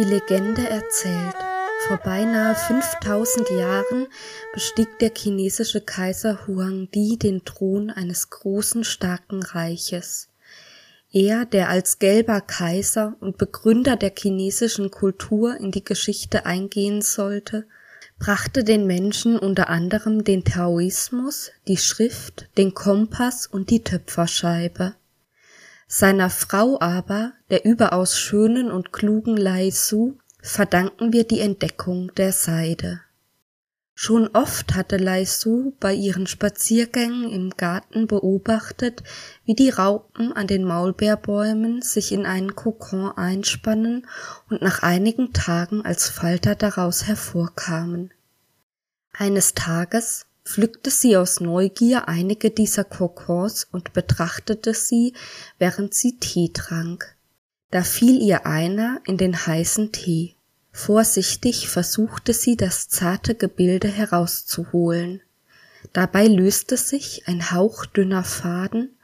Die Legende erzählt, vor beinahe 5000 Jahren bestieg der chinesische Kaiser Huangdi den Thron eines großen, starken Reiches. Er, der als gelber Kaiser und Begründer der chinesischen Kultur in die Geschichte eingehen sollte, brachte den Menschen unter anderem den Taoismus, die Schrift, den Kompass und die Töpferscheibe. Seiner Frau aber, der überaus schönen und klugen Lai Su, verdanken wir die Entdeckung der Seide. Schon oft hatte Lai Su bei ihren Spaziergängen im Garten beobachtet, wie die Raupen an den Maulbeerbäumen sich in einen Kokon einspannen und nach einigen Tagen als Falter daraus hervorkamen. Eines Tages pflückte sie aus Neugier einige dieser Kokons und betrachtete sie, während sie Tee trank. Da fiel ihr einer in den heißen Tee. Vorsichtig versuchte sie das zarte Gebilde herauszuholen. Dabei löste sich ein hauchdünner Faden,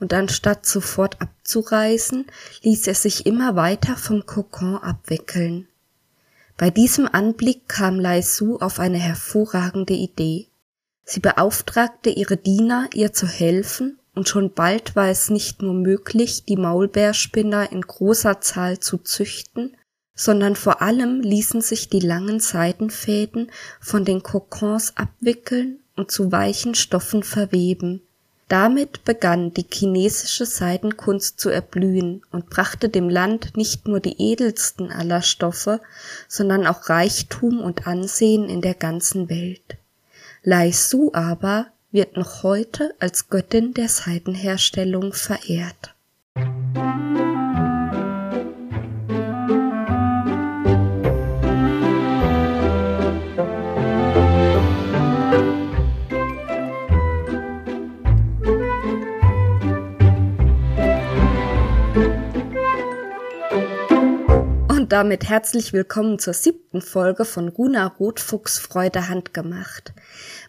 und anstatt sofort abzureißen, ließ er sich immer weiter vom Kokon abwickeln. Bei diesem Anblick kam Lai Su auf eine hervorragende Idee. Sie beauftragte ihre Diener, ihr zu helfen, und schon bald war es nicht nur möglich, die Maulbeerspinner in großer Zahl zu züchten, sondern vor allem ließen sich die langen Seidenfäden von den Kokons abwickeln und zu weichen Stoffen verweben. Damit begann die chinesische Seidenkunst zu erblühen und brachte dem Land nicht nur die edelsten aller Stoffe, sondern auch Reichtum und Ansehen in der ganzen Welt. Lai Su aber wird noch heute als Göttin der Seidenherstellung verehrt. Und damit herzlich willkommen zur siebten Folge von Runa Rotfuchs Freude handgemacht.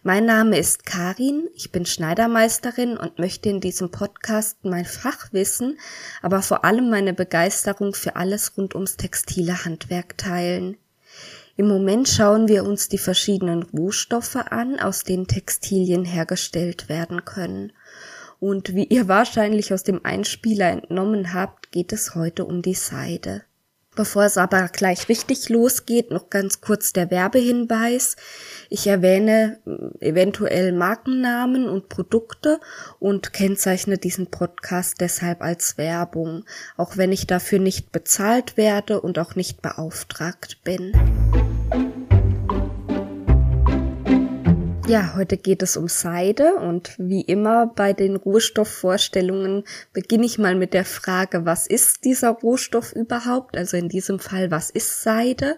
Mein Name ist Karin, ich bin Schneidermeisterin und möchte in diesem Podcast mein Fachwissen, aber vor allem meine Begeisterung für alles rund ums textile Handwerk teilen. Im Moment schauen wir uns die verschiedenen Rohstoffe an, aus denen Textilien hergestellt werden können. Und wie ihr wahrscheinlich aus dem Einspieler entnommen habt, geht es heute um die Seide. Bevor es aber gleich richtig losgeht, noch ganz kurz der Werbehinweis. Ich erwähne äh, eventuell Markennamen und Produkte und kennzeichne diesen Podcast deshalb als Werbung, auch wenn ich dafür nicht bezahlt werde und auch nicht beauftragt bin. Ja, heute geht es um Seide und wie immer bei den Rohstoffvorstellungen beginne ich mal mit der Frage, was ist dieser Rohstoff überhaupt? Also in diesem Fall, was ist Seide?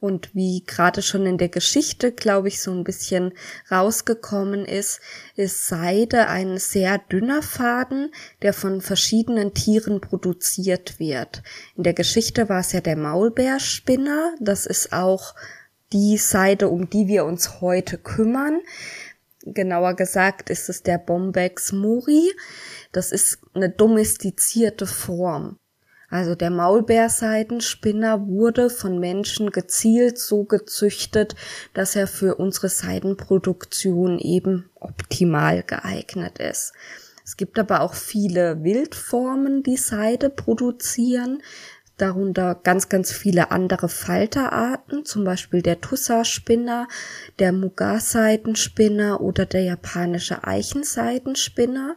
Und wie gerade schon in der Geschichte, glaube ich, so ein bisschen rausgekommen ist, ist Seide ein sehr dünner Faden, der von verschiedenen Tieren produziert wird. In der Geschichte war es ja der Maulbeerspinner. Das ist auch die Seite, um die wir uns heute kümmern. Genauer gesagt ist es der Bombex muri. Das ist eine domestizierte Form. Also der Maulbeerseidenspinner wurde von Menschen gezielt so gezüchtet, dass er für unsere Seidenproduktion eben optimal geeignet ist. Es gibt aber auch viele Wildformen, die Seide produzieren darunter ganz, ganz viele andere Falterarten, zum Beispiel der Tussa-Spinner, der Mugaseidenspinner oder der japanische Eichenseidenspinner,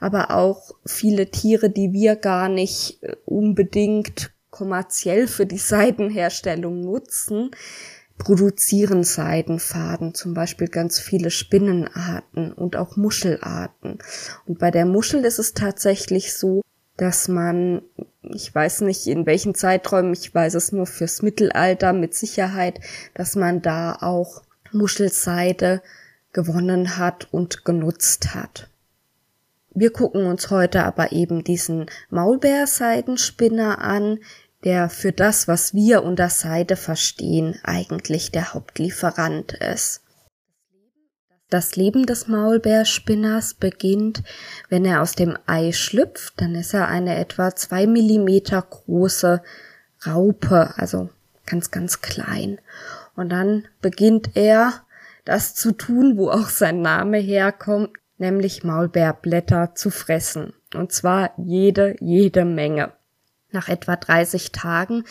aber auch viele Tiere, die wir gar nicht äh, unbedingt kommerziell für die Seidenherstellung nutzen, produzieren Seidenfaden, zum Beispiel ganz viele Spinnenarten und auch Muschelarten. Und bei der Muschel ist es tatsächlich so, dass man, ich weiß nicht in welchen Zeiträumen, ich weiß es nur fürs Mittelalter mit Sicherheit, dass man da auch Muschelseide gewonnen hat und genutzt hat. Wir gucken uns heute aber eben diesen Maulbeerseidenspinner an, der für das, was wir unter Seide verstehen, eigentlich der Hauptlieferant ist. Das Leben des Maulbeerspinners beginnt, wenn er aus dem Ei schlüpft, dann ist er eine etwa zwei Millimeter große Raupe, also ganz, ganz klein. Und dann beginnt er das zu tun, wo auch sein Name herkommt, nämlich Maulbeerblätter zu fressen. Und zwar jede, jede Menge. Nach etwa 30 Tagen,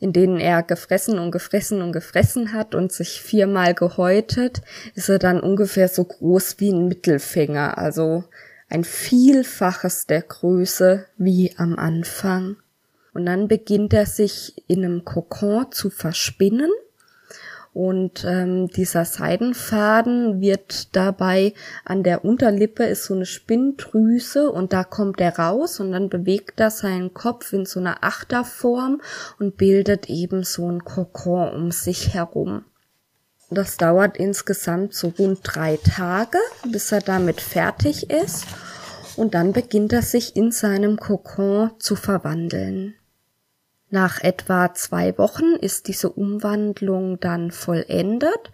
in denen er gefressen und gefressen und gefressen hat und sich viermal gehäutet, ist er dann ungefähr so groß wie ein Mittelfinger, also ein Vielfaches der Größe wie am Anfang. Und dann beginnt er sich in einem Kokon zu verspinnen und ähm, dieser Seidenfaden wird dabei an der Unterlippe ist so eine Spinndrüse und da kommt er raus und dann bewegt er seinen Kopf in so einer Achterform und bildet eben so ein Kokon um sich herum. Das dauert insgesamt so rund drei Tage, bis er damit fertig ist. Und dann beginnt er sich in seinem Kokon zu verwandeln. Nach etwa zwei Wochen ist diese Umwandlung dann vollendet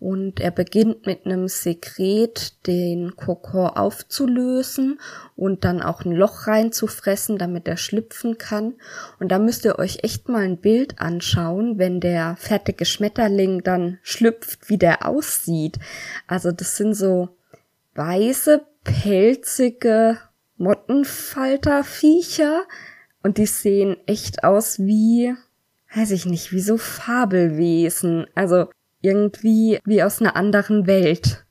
und er beginnt mit einem Sekret den Kokon aufzulösen und dann auch ein Loch reinzufressen, damit er schlüpfen kann. Und da müsst ihr euch echt mal ein Bild anschauen, wenn der fertige Schmetterling dann schlüpft, wie der aussieht. Also das sind so weiße, pelzige Mottenfalterviecher, und die sehen echt aus wie, weiß ich nicht, wie so Fabelwesen. Also irgendwie wie aus einer anderen Welt.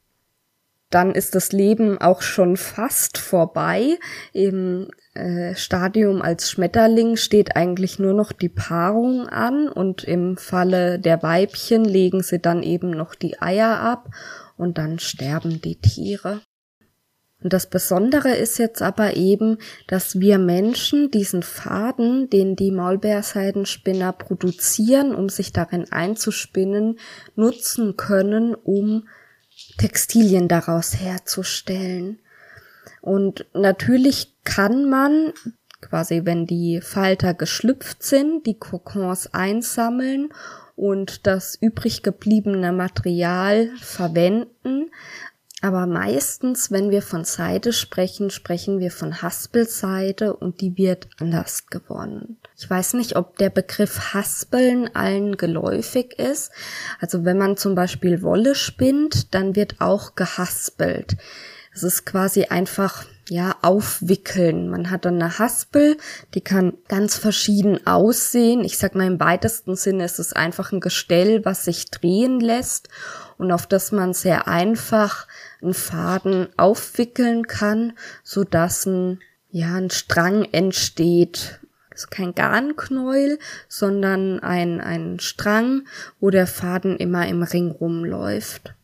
Dann ist das Leben auch schon fast vorbei. Im äh, Stadium als Schmetterling steht eigentlich nur noch die Paarung an und im Falle der Weibchen legen sie dann eben noch die Eier ab und dann sterben die Tiere. Und das Besondere ist jetzt aber eben, dass wir Menschen diesen Faden, den die Maulbeerseidenspinner produzieren, um sich darin einzuspinnen, nutzen können, um Textilien daraus herzustellen. Und natürlich kann man quasi, wenn die Falter geschlüpft sind, die Kokons einsammeln und das übrig gebliebene Material verwenden. Aber meistens, wenn wir von Seide sprechen, sprechen wir von Haspelseide und die wird anders gewonnen. Ich weiß nicht, ob der Begriff Haspeln allen geläufig ist. Also wenn man zum Beispiel Wolle spinnt, dann wird auch gehaspelt. Es ist quasi einfach ja, aufwickeln. Man hat dann eine Haspel, die kann ganz verschieden aussehen. Ich sag mal im weitesten Sinne ist es einfach ein Gestell, was sich drehen lässt und auf das man sehr einfach einen Faden aufwickeln kann, so dass ein, ja, ein Strang entsteht. Das ist kein Garnknäuel, sondern ein, ein Strang, wo der Faden immer im Ring rumläuft.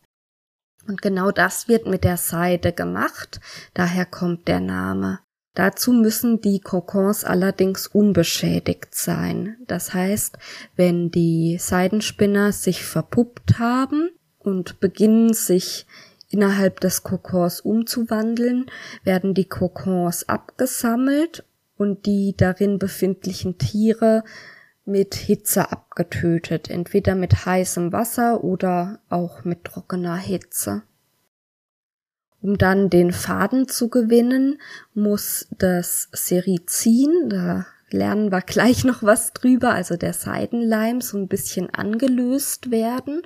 Und genau das wird mit der Seide gemacht, daher kommt der Name. Dazu müssen die Kokons allerdings unbeschädigt sein. Das heißt, wenn die Seidenspinner sich verpuppt haben und beginnen sich innerhalb des Kokons umzuwandeln, werden die Kokons abgesammelt und die darin befindlichen Tiere mit Hitze abgetötet, entweder mit heißem Wasser oder auch mit trockener Hitze. Um dann den Faden zu gewinnen, muss das Serizin, da lernen wir gleich noch was drüber, also der Seidenleim so ein bisschen angelöst werden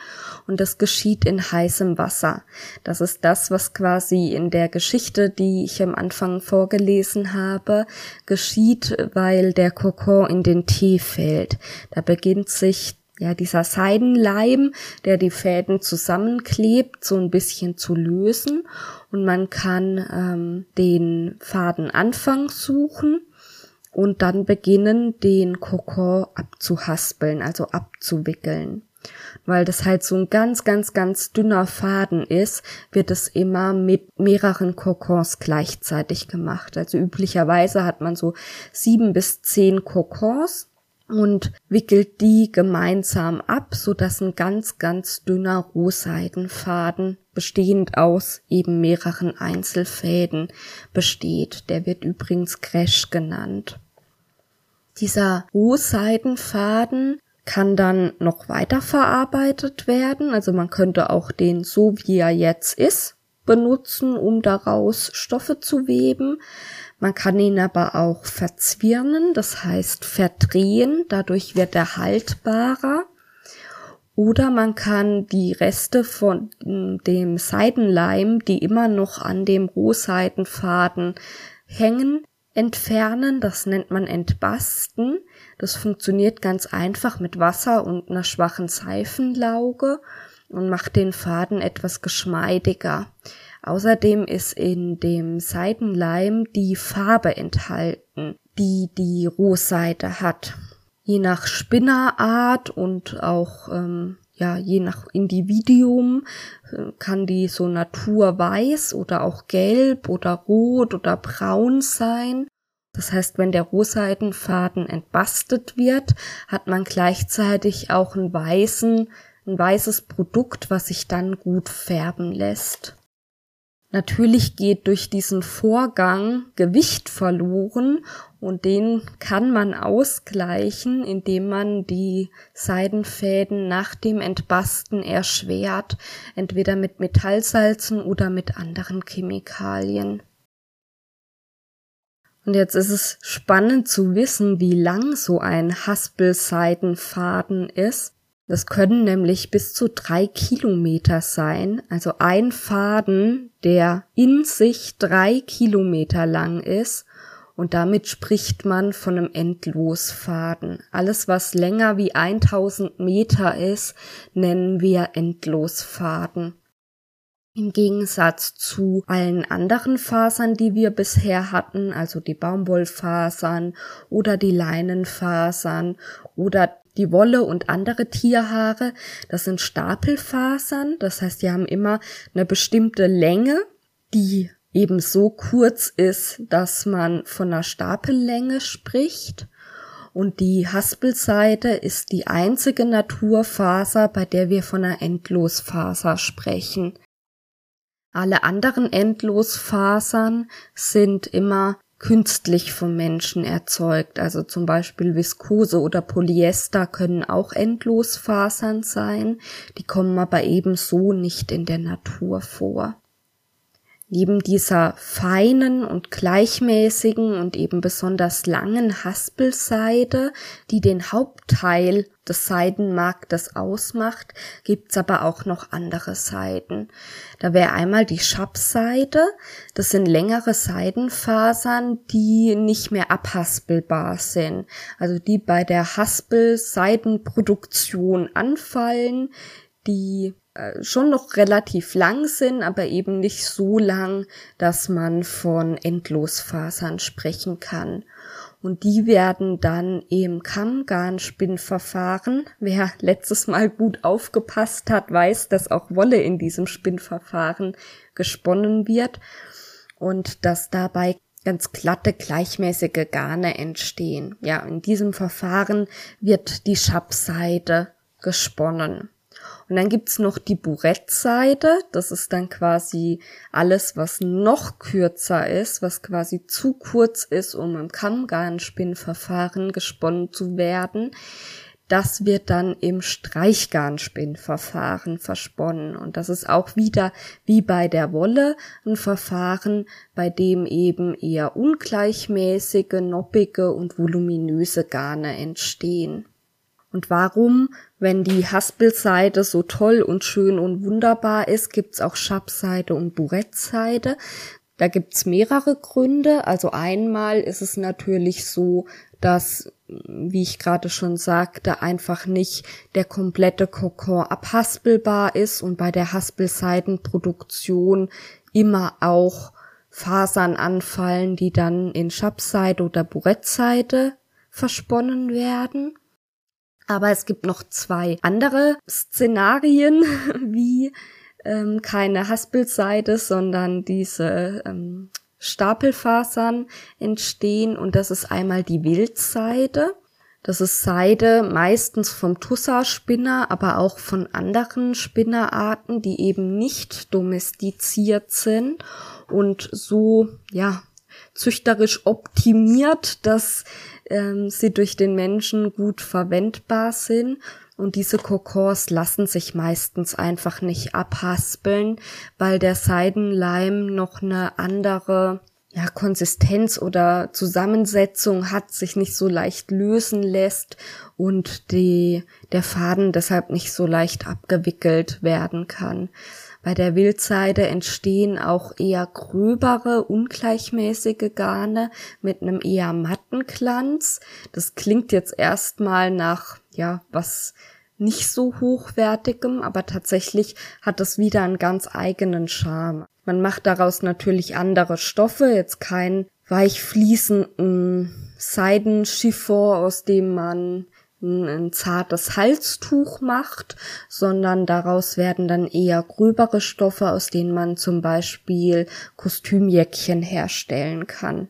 und das geschieht in heißem Wasser. Das ist das, was quasi in der Geschichte, die ich am Anfang vorgelesen habe, geschieht, weil der Kokon in den Tee fällt. Da beginnt sich ja, dieser Seidenleim, der die Fäden zusammenklebt, so ein bisschen zu lösen. Und man kann ähm, den Fadenanfang suchen und dann beginnen, den Kokon abzuhaspeln, also abzuwickeln. Weil das halt so ein ganz, ganz, ganz dünner Faden ist, wird es immer mit mehreren Kokons gleichzeitig gemacht. Also üblicherweise hat man so sieben bis zehn Kokons und wickelt die gemeinsam ab, so dass ein ganz, ganz dünner Rohseidenfaden bestehend aus eben mehreren Einzelfäden besteht. Der wird übrigens Crash genannt. Dieser Rohseidenfaden kann dann noch weiter verarbeitet werden. Also man könnte auch den so wie er jetzt ist benutzen, um daraus Stoffe zu weben. Man kann ihn aber auch verzwirnen, das heißt verdrehen, dadurch wird er haltbarer. Oder man kann die Reste von dem Seidenleim, die immer noch an dem Rohseidenfaden hängen, entfernen. Das nennt man Entbasten. Das funktioniert ganz einfach mit Wasser und einer schwachen Seifenlauge und macht den Faden etwas geschmeidiger. Außerdem ist in dem Seidenleim die Farbe enthalten, die die Rohseide hat. Je nach Spinnerart und auch ähm, ja, je nach Individuum äh, kann die so naturweiß oder auch gelb oder rot oder braun sein. Das heißt, wenn der Rohseidenfaden entbastet wird, hat man gleichzeitig auch einen weißen, ein weißes Produkt, was sich dann gut färben lässt. Natürlich geht durch diesen Vorgang Gewicht verloren und den kann man ausgleichen, indem man die Seidenfäden nach dem Entbasten erschwert, entweder mit Metallsalzen oder mit anderen Chemikalien. Und jetzt ist es spannend zu wissen, wie lang so ein Haspelseidenfaden ist. Das können nämlich bis zu drei Kilometer sein, also ein Faden, der in sich drei Kilometer lang ist und damit spricht man von einem Endlosfaden. Alles, was länger wie 1000 Meter ist, nennen wir Endlosfaden. Im Gegensatz zu allen anderen Fasern, die wir bisher hatten, also die Baumwollfasern oder die Leinenfasern oder die Wolle und andere Tierhaare, das sind Stapelfasern, das heißt, die haben immer eine bestimmte Länge, die eben so kurz ist, dass man von einer Stapellänge spricht. Und die Haspelseite ist die einzige Naturfaser, bei der wir von einer Endlosfaser sprechen. Alle anderen Endlosfasern sind immer künstlich vom Menschen erzeugt. Also zum Beispiel Viskose oder Polyester können auch Endlosfasern sein, die kommen aber ebenso nicht in der Natur vor. Neben dieser feinen und gleichmäßigen und eben besonders langen Haspelseide, die den Hauptteil des Seidenmarktes ausmacht, gibt's aber auch noch andere Seiden. Da wäre einmal die Schabseide, das sind längere Seidenfasern, die nicht mehr abhaspelbar sind, also die bei der Haspelseidenproduktion anfallen, die schon noch relativ lang sind, aber eben nicht so lang, dass man von Endlosfasern sprechen kann. Und die werden dann im Kammgarnspinnverfahren, wer letztes Mal gut aufgepasst hat, weiß, dass auch Wolle in diesem Spinnverfahren gesponnen wird und dass dabei ganz glatte, gleichmäßige Garne entstehen. Ja, in diesem Verfahren wird die Schabseide gesponnen. Und dann gibt's noch die Burettseide. Das ist dann quasi alles, was noch kürzer ist, was quasi zu kurz ist, um im Kammgarnspinnverfahren gesponnen zu werden. Das wird dann im Streichgarnspinnverfahren versponnen. Und das ist auch wieder wie bei der Wolle ein Verfahren, bei dem eben eher ungleichmäßige, noppige und voluminöse Garne entstehen. Und warum, wenn die Haspelseide so toll und schön und wunderbar ist, gibt's auch Schabseide und Burettseide? Da gibt's mehrere Gründe. Also einmal ist es natürlich so, dass, wie ich gerade schon sagte, einfach nicht der komplette Kokon abhaspelbar ist und bei der Haspelseidenproduktion immer auch Fasern anfallen, die dann in Schabseide oder Burettseide versponnen werden. Aber es gibt noch zwei andere Szenarien, wie ähm, keine Haspelseide, sondern diese ähm, Stapelfasern entstehen. Und das ist einmal die Wildseide. Das ist Seide meistens vom Tussa-Spinner, aber auch von anderen Spinnerarten, die eben nicht domestiziert sind und so, ja, züchterisch optimiert, dass ähm, sie durch den Menschen gut verwendbar sind. Und diese Kokors lassen sich meistens einfach nicht abhaspeln, weil der Seidenleim noch eine andere ja, Konsistenz oder Zusammensetzung hat, sich nicht so leicht lösen lässt und die, der Faden deshalb nicht so leicht abgewickelt werden kann. Bei der Wildseide entstehen auch eher gröbere, ungleichmäßige Garne mit einem eher matten Glanz. Das klingt jetzt erstmal nach, ja, was nicht so hochwertigem, aber tatsächlich hat es wieder einen ganz eigenen Charme. Man macht daraus natürlich andere Stoffe, jetzt kein weich fließenden Seidenchiffon, aus dem man ein zartes Halstuch macht, sondern daraus werden dann eher gröbere Stoffe, aus denen man zum Beispiel Kostümjäckchen herstellen kann.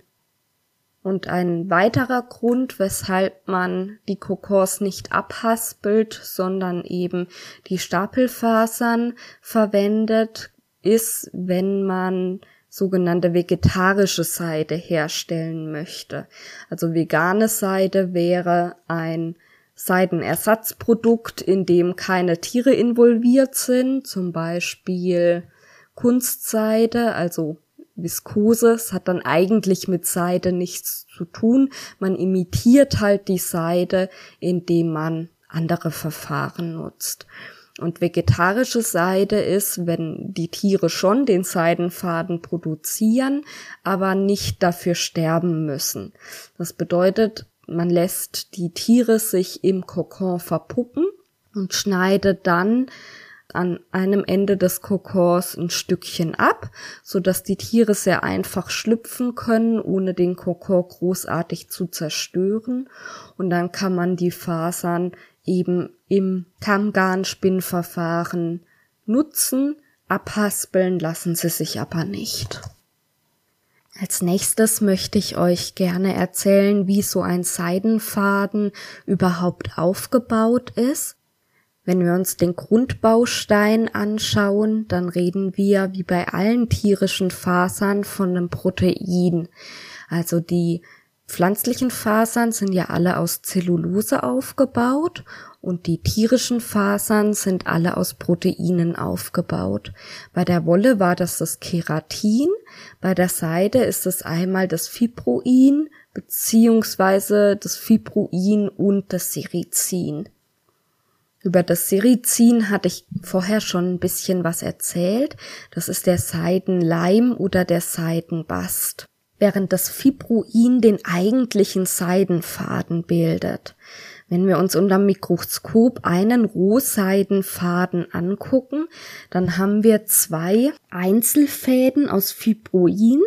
Und ein weiterer Grund, weshalb man die Kokos nicht abhaspelt, sondern eben die Stapelfasern verwendet, ist, wenn man sogenannte vegetarische Seide herstellen möchte. Also vegane Seide wäre ein Seidenersatzprodukt, in dem keine Tiere involviert sind, zum Beispiel Kunstseide, also Viskose. Es hat dann eigentlich mit Seide nichts zu tun. Man imitiert halt die Seide, indem man andere Verfahren nutzt. Und vegetarische Seide ist, wenn die Tiere schon den Seidenfaden produzieren, aber nicht dafür sterben müssen. Das bedeutet, man lässt die Tiere sich im Kokon verpuppen und schneidet dann an einem Ende des Kokons ein Stückchen ab, so dass die Tiere sehr einfach schlüpfen können, ohne den Kokon großartig zu zerstören. Und dann kann man die Fasern eben im Kammgarnspinnverfahren nutzen. Abhaspeln lassen sie sich aber nicht. Als nächstes möchte ich euch gerne erzählen, wie so ein Seidenfaden überhaupt aufgebaut ist. Wenn wir uns den Grundbaustein anschauen, dann reden wir wie bei allen tierischen Fasern von einem Protein. Also die pflanzlichen Fasern sind ja alle aus Zellulose aufgebaut und die tierischen Fasern sind alle aus Proteinen aufgebaut. Bei der Wolle war das das Keratin, bei der Seide ist es einmal das Fibroin beziehungsweise das Fibroin und das Sericin. Über das Sericin hatte ich vorher schon ein bisschen was erzählt. Das ist der Seidenleim oder der Seidenbast. Während das Fibroin den eigentlichen Seidenfaden bildet. Wenn wir uns unter Mikroskop einen Rohseidenfaden angucken, dann haben wir zwei Einzelfäden aus Fibroin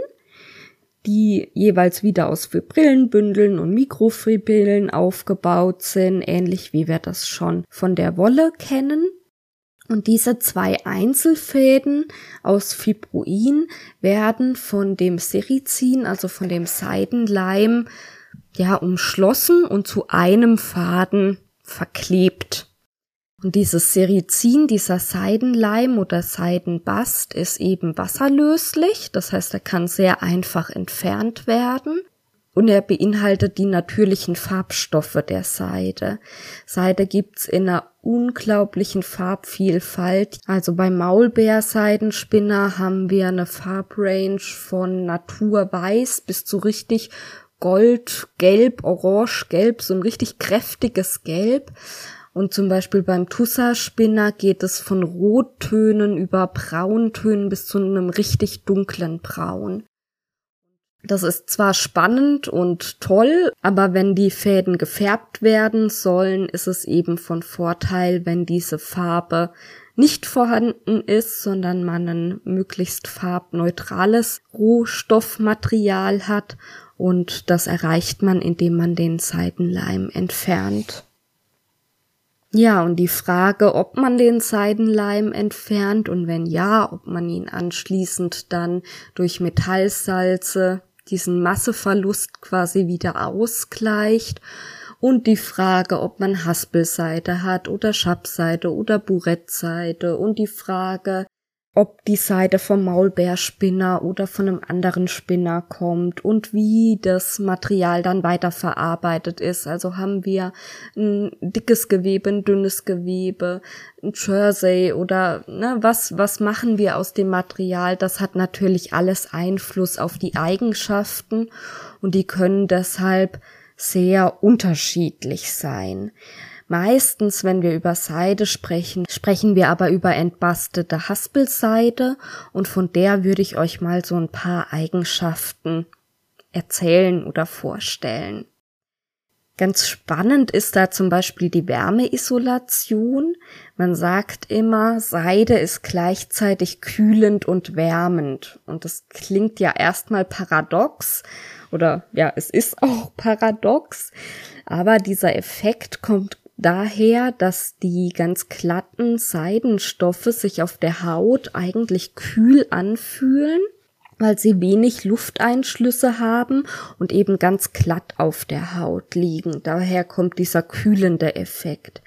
die jeweils wieder aus Fibrillenbündeln und Mikrofibrillen aufgebaut sind, ähnlich wie wir das schon von der Wolle kennen. Und diese zwei Einzelfäden aus Fibroin werden von dem Sericin, also von dem Seidenleim, ja, umschlossen und zu einem Faden verklebt. Und dieses Sericin, dieser Seidenleim oder Seidenbast ist eben wasserlöslich, das heißt, er kann sehr einfach entfernt werden und er beinhaltet die natürlichen Farbstoffe der Seide. Seide gibt's in einer unglaublichen Farbvielfalt. Also beim Maulbeerseidenspinner haben wir eine Farbrange von naturweiß bis zu richtig Gold, Gelb, Orange, Gelb, so ein richtig kräftiges Gelb. Und zum Beispiel beim Tussa-Spinner geht es von Rottönen über Brauntönen bis zu einem richtig dunklen Braun. Das ist zwar spannend und toll, aber wenn die Fäden gefärbt werden sollen, ist es eben von Vorteil, wenn diese Farbe nicht vorhanden ist, sondern man ein möglichst farbneutrales Rohstoffmaterial hat und das erreicht man, indem man den Seitenleim entfernt. Ja, und die Frage, ob man den Seidenleim entfernt und wenn ja, ob man ihn anschließend dann durch Metallsalze diesen Masseverlust quasi wieder ausgleicht und die Frage, ob man Haspelseide hat oder Schabseide oder Burettseide und die Frage, ob die Seide vom Maulbeerspinner oder von einem anderen Spinner kommt und wie das Material dann weiterverarbeitet ist. Also haben wir ein dickes Gewebe, ein dünnes Gewebe, ein Jersey oder ne, was, was machen wir aus dem Material? Das hat natürlich alles Einfluss auf die Eigenschaften und die können deshalb sehr unterschiedlich sein. Meistens, wenn wir über Seide sprechen, sprechen wir aber über entbastete Haspelseide und von der würde ich euch mal so ein paar Eigenschaften erzählen oder vorstellen. Ganz spannend ist da zum Beispiel die Wärmeisolation. Man sagt immer, Seide ist gleichzeitig kühlend und wärmend. Und das klingt ja erstmal paradox oder ja, es ist auch paradox. Aber dieser Effekt kommt daher, dass die ganz glatten Seidenstoffe sich auf der Haut eigentlich kühl anfühlen, weil sie wenig Lufteinschlüsse haben und eben ganz glatt auf der Haut liegen. Daher kommt dieser kühlende Effekt.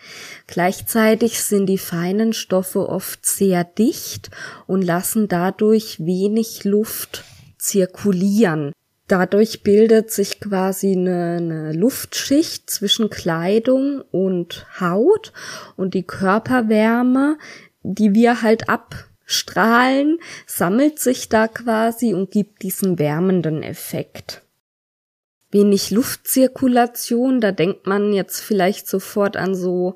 Gleichzeitig sind die feinen Stoffe oft sehr dicht und lassen dadurch wenig Luft zirkulieren. Dadurch bildet sich quasi eine, eine, Luftschicht zwischen Kleidung und Haut und die Körperwärme, die wir halt abstrahlen, sammelt sich da quasi und gibt diesen wärmenden Effekt. Wenig Luftzirkulation, da denkt man jetzt vielleicht sofort an so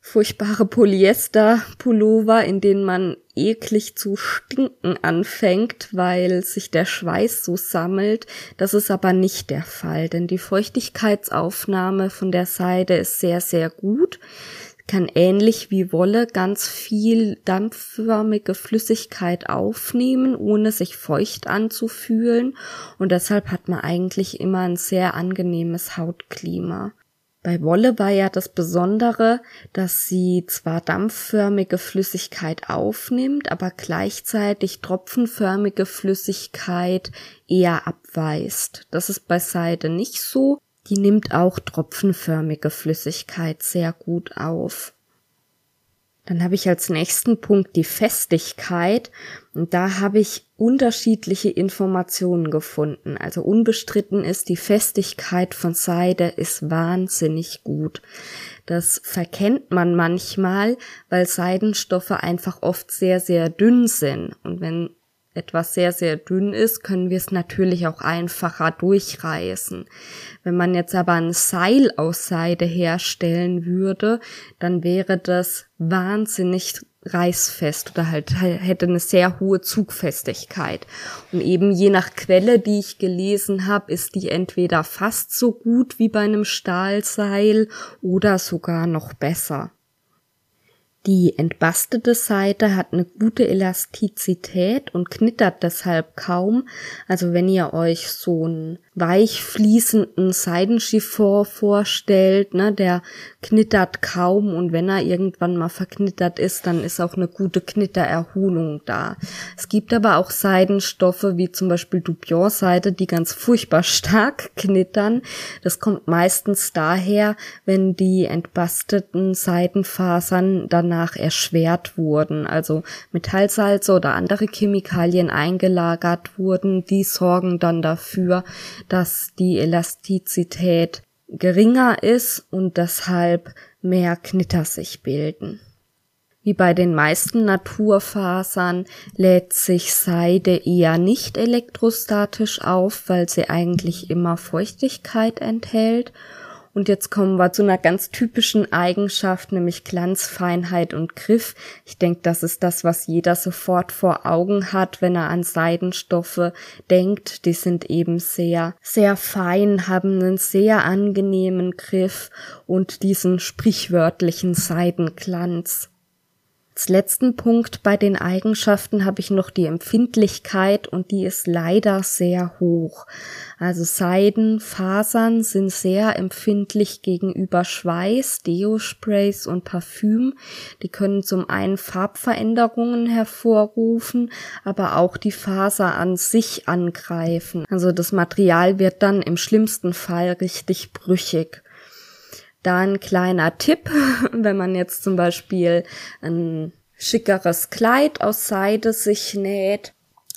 furchtbare Polyester-Pullover, in denen man eklig zu stinken anfängt, weil sich der Schweiß so sammelt. Das ist aber nicht der Fall, denn die Feuchtigkeitsaufnahme von der Seide ist sehr, sehr gut kann ähnlich wie Wolle ganz viel dampfförmige Flüssigkeit aufnehmen, ohne sich feucht anzufühlen und deshalb hat man eigentlich immer ein sehr angenehmes Hautklima. Bei Wolle war ja das Besondere, dass sie zwar dampfförmige Flüssigkeit aufnimmt, aber gleichzeitig tropfenförmige Flüssigkeit eher abweist. Das ist bei Seide nicht so. Die nimmt auch tropfenförmige Flüssigkeit sehr gut auf. Dann habe ich als nächsten Punkt die Festigkeit und da habe ich unterschiedliche Informationen gefunden. Also unbestritten ist, die Festigkeit von Seide ist wahnsinnig gut. Das verkennt man manchmal, weil Seidenstoffe einfach oft sehr, sehr dünn sind. Und wenn etwas sehr, sehr dünn ist, können wir es natürlich auch einfacher durchreißen. Wenn man jetzt aber ein Seil aus Seide herstellen würde, dann wäre das wahnsinnig reißfest oder halt hätte eine sehr hohe Zugfestigkeit. Und eben je nach Quelle, die ich gelesen habe, ist die entweder fast so gut wie bei einem Stahlseil oder sogar noch besser. Die entbastete Seite hat eine gute Elastizität und knittert deshalb kaum. Also wenn ihr euch so einen weich fließenden Seidenchiffon vorstellt, ne, der knittert kaum und wenn er irgendwann mal verknittert ist, dann ist auch eine gute Knittererholung da. Es gibt aber auch Seidenstoffe wie zum Beispiel Dupion-Seide, die ganz furchtbar stark knittern. Das kommt meistens daher, wenn die entbasteten Seidenfasern dann danach erschwert wurden, also Metallsalze oder andere Chemikalien eingelagert wurden, die sorgen dann dafür, dass die Elastizität geringer ist und deshalb mehr Knitter sich bilden. Wie bei den meisten Naturfasern lädt sich Seide eher nicht elektrostatisch auf, weil sie eigentlich immer Feuchtigkeit enthält und jetzt kommen wir zu einer ganz typischen Eigenschaft, nämlich Glanz, Feinheit und Griff. Ich denke, das ist das, was jeder sofort vor Augen hat, wenn er an Seidenstoffe denkt. Die sind eben sehr, sehr fein, haben einen sehr angenehmen Griff und diesen sprichwörtlichen Seidenglanz. Als letzten Punkt bei den Eigenschaften habe ich noch die Empfindlichkeit und die ist leider sehr hoch. Also Seidenfasern sind sehr empfindlich gegenüber Schweiß, Deo-Sprays und Parfüm. Die können zum einen Farbveränderungen hervorrufen, aber auch die Faser an sich angreifen. Also das Material wird dann im schlimmsten Fall richtig brüchig. Da ein kleiner Tipp, wenn man jetzt zum Beispiel ein schickeres Kleid aus Seide sich näht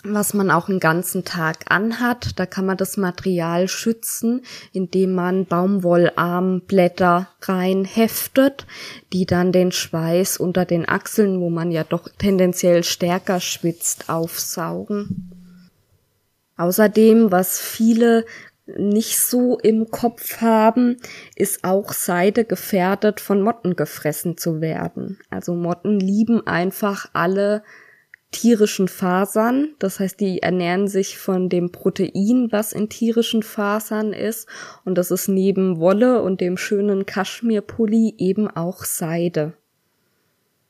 was man auch einen ganzen Tag anhat. Da kann man das Material schützen, indem man Baumwollarmblätter rein heftet, die dann den Schweiß unter den Achseln, wo man ja doch tendenziell stärker schwitzt, aufsaugen. Außerdem, was viele nicht so im Kopf haben, ist auch Seide gefährdet, von Motten gefressen zu werden. Also Motten lieben einfach alle tierischen Fasern. Das heißt, die ernähren sich von dem Protein, was in tierischen Fasern ist. Und das ist neben Wolle und dem schönen Kaschmirpulli eben auch Seide.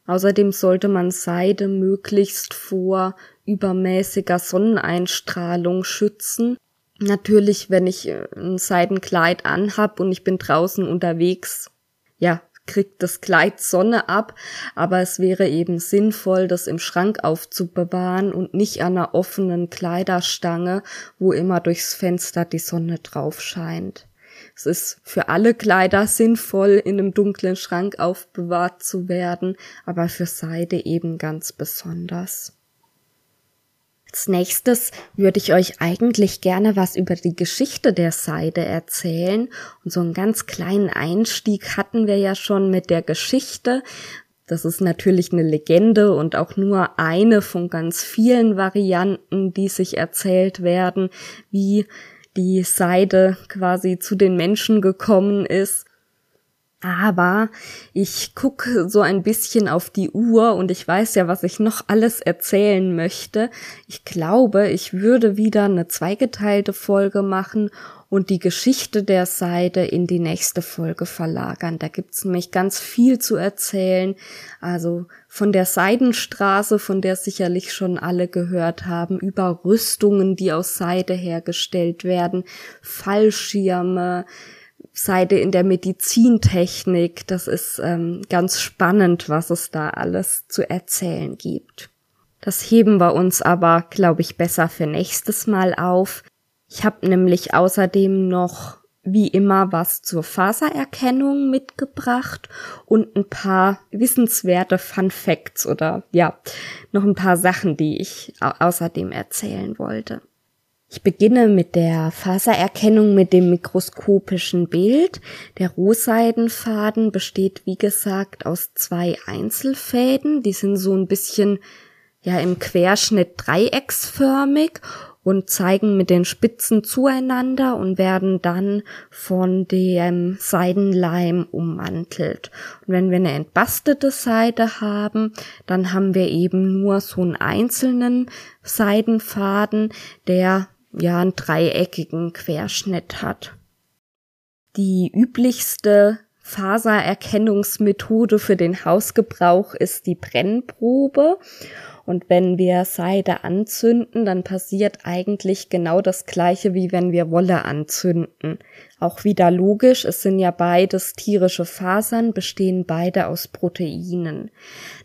Außerdem sollte man Seide möglichst vor übermäßiger Sonneneinstrahlung schützen. Natürlich, wenn ich äh, ein Seidenkleid anhab und ich bin draußen unterwegs, ja, kriegt das Kleid Sonne ab, aber es wäre eben sinnvoll, das im Schrank aufzubewahren und nicht an einer offenen Kleiderstange, wo immer durchs Fenster die Sonne drauf scheint. Es ist für alle Kleider sinnvoll, in einem dunklen Schrank aufbewahrt zu werden, aber für Seide eben ganz besonders. Als nächstes würde ich euch eigentlich gerne was über die Geschichte der Seide erzählen. Und so einen ganz kleinen Einstieg hatten wir ja schon mit der Geschichte. Das ist natürlich eine Legende und auch nur eine von ganz vielen Varianten, die sich erzählt werden, wie die Seide quasi zu den Menschen gekommen ist. Aber ich gucke so ein bisschen auf die Uhr und ich weiß ja, was ich noch alles erzählen möchte. Ich glaube, ich würde wieder eine zweigeteilte Folge machen und die Geschichte der Seide in die nächste Folge verlagern. Da gibt's nämlich ganz viel zu erzählen. Also von der Seidenstraße, von der sicherlich schon alle gehört haben, über Rüstungen, die aus Seide hergestellt werden, Fallschirme, Seite in der Medizintechnik. Das ist ähm, ganz spannend, was es da alles zu erzählen gibt. Das heben wir uns aber, glaube ich, besser für nächstes Mal auf. Ich habe nämlich außerdem noch wie immer was zur Fasererkennung mitgebracht und ein paar wissenswerte Fun Facts oder ja, noch ein paar Sachen, die ich außerdem erzählen wollte. Ich beginne mit der Fasererkennung mit dem mikroskopischen Bild. Der Rohseidenfaden besteht, wie gesagt, aus zwei Einzelfäden. Die sind so ein bisschen ja im Querschnitt dreiecksförmig und zeigen mit den Spitzen zueinander und werden dann von dem Seidenleim ummantelt. Und wenn wir eine entbastete Seide haben, dann haben wir eben nur so einen einzelnen Seidenfaden, der ja einen dreieckigen Querschnitt hat. Die üblichste Fasererkennungsmethode für den Hausgebrauch ist die Brennprobe. Und wenn wir Seide anzünden, dann passiert eigentlich genau das gleiche, wie wenn wir Wolle anzünden. Auch wieder logisch, es sind ja beides tierische Fasern, bestehen beide aus Proteinen.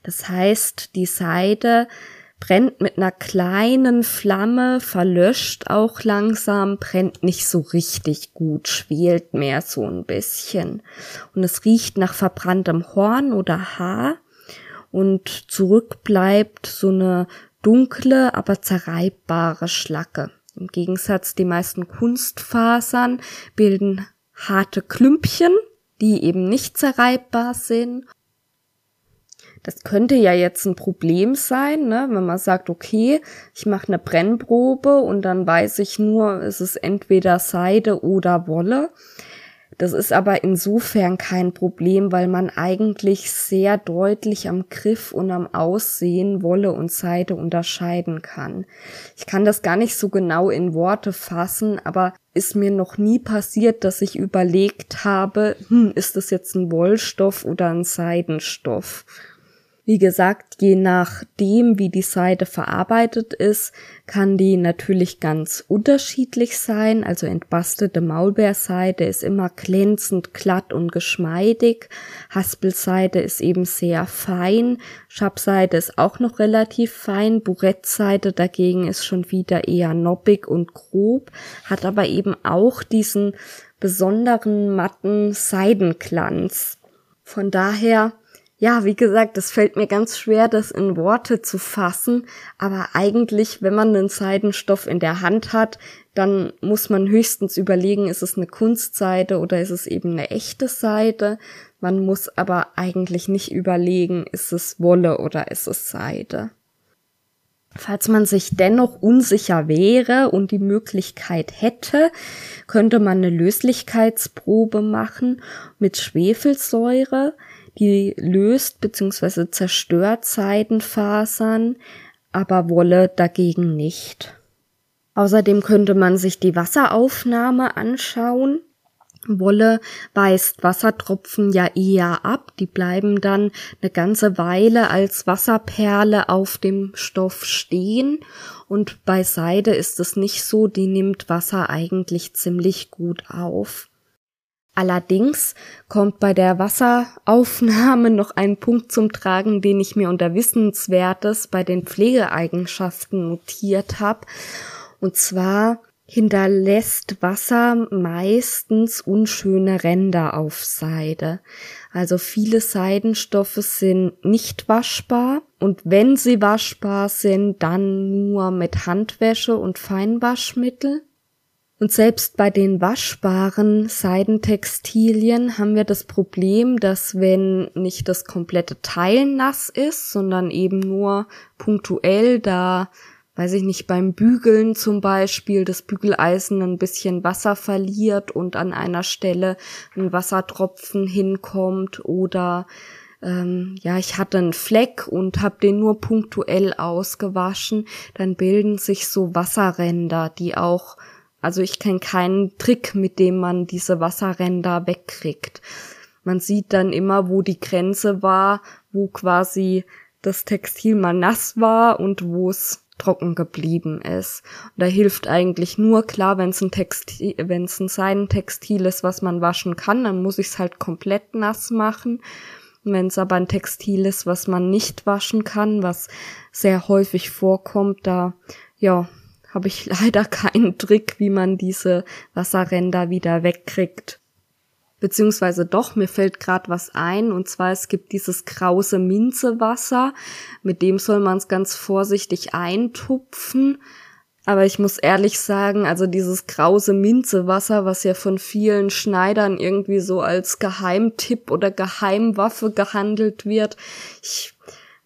Das heißt, die Seide brennt mit einer kleinen Flamme, verlöscht auch langsam, brennt nicht so richtig gut, schwelt mehr so ein bisschen. Und es riecht nach verbranntem Horn oder Haar und zurück bleibt so eine dunkle, aber zerreibbare Schlacke. Im Gegensatz die meisten Kunstfasern bilden harte Klümpchen, die eben nicht zerreibbar sind das könnte ja jetzt ein Problem sein, ne? wenn man sagt, okay, ich mache eine Brennprobe und dann weiß ich nur, es ist entweder Seide oder Wolle. Das ist aber insofern kein Problem, weil man eigentlich sehr deutlich am Griff und am Aussehen Wolle und Seide unterscheiden kann. Ich kann das gar nicht so genau in Worte fassen, aber ist mir noch nie passiert, dass ich überlegt habe, hm, ist das jetzt ein Wollstoff oder ein Seidenstoff? Wie gesagt, je nachdem, wie die Seide verarbeitet ist, kann die natürlich ganz unterschiedlich sein. Also entbastete Maulbeerseide ist immer glänzend, glatt und geschmeidig. Haspelseide ist eben sehr fein. Schabseide ist auch noch relativ fein. Burettseide dagegen ist schon wieder eher noppig und grob, hat aber eben auch diesen besonderen matten Seidenglanz. Von daher ja, wie gesagt, es fällt mir ganz schwer, das in Worte zu fassen, aber eigentlich, wenn man einen Seidenstoff in der Hand hat, dann muss man höchstens überlegen, ist es eine Kunstseide oder ist es eben eine echte Seide. Man muss aber eigentlich nicht überlegen, ist es Wolle oder ist es Seide. Falls man sich dennoch unsicher wäre und die Möglichkeit hätte, könnte man eine Löslichkeitsprobe machen mit Schwefelsäure die löst bzw. zerstört Seidenfasern, aber Wolle dagegen nicht. Außerdem könnte man sich die Wasseraufnahme anschauen. Wolle weist Wassertropfen ja eher ab, die bleiben dann eine ganze Weile als Wasserperle auf dem Stoff stehen und bei Seide ist es nicht so, die nimmt Wasser eigentlich ziemlich gut auf. Allerdings kommt bei der Wasseraufnahme noch ein Punkt zum Tragen, den ich mir unter Wissenswertes bei den Pflegeeigenschaften notiert habe. Und zwar hinterlässt Wasser meistens unschöne Ränder auf Seide. Also viele Seidenstoffe sind nicht waschbar und wenn sie waschbar sind, dann nur mit Handwäsche und Feinwaschmittel. Und selbst bei den waschbaren Seidentextilien haben wir das Problem, dass wenn nicht das komplette Teil nass ist, sondern eben nur punktuell da, weiß ich nicht, beim Bügeln zum Beispiel das Bügeleisen ein bisschen Wasser verliert und an einer Stelle ein Wassertropfen hinkommt oder ähm, ja, ich hatte einen Fleck und habe den nur punktuell ausgewaschen, dann bilden sich so Wasserränder, die auch also ich kenne keinen Trick, mit dem man diese Wasserränder wegkriegt. Man sieht dann immer, wo die Grenze war, wo quasi das Textil mal nass war und wo es trocken geblieben ist. Und da hilft eigentlich nur, klar, wenn es ein Textil, wenn es ein Seidentextil ist, was man waschen kann, dann muss ich es halt komplett nass machen. Wenn es aber ein Textil ist, was man nicht waschen kann, was sehr häufig vorkommt, da ja, habe ich leider keinen Trick, wie man diese Wasserränder wieder wegkriegt. Beziehungsweise doch, mir fällt gerade was ein, und zwar es gibt dieses krause Minzewasser, mit dem soll man es ganz vorsichtig eintupfen. Aber ich muss ehrlich sagen, also dieses krause Minzewasser, was ja von vielen Schneidern irgendwie so als Geheimtipp oder Geheimwaffe gehandelt wird, ich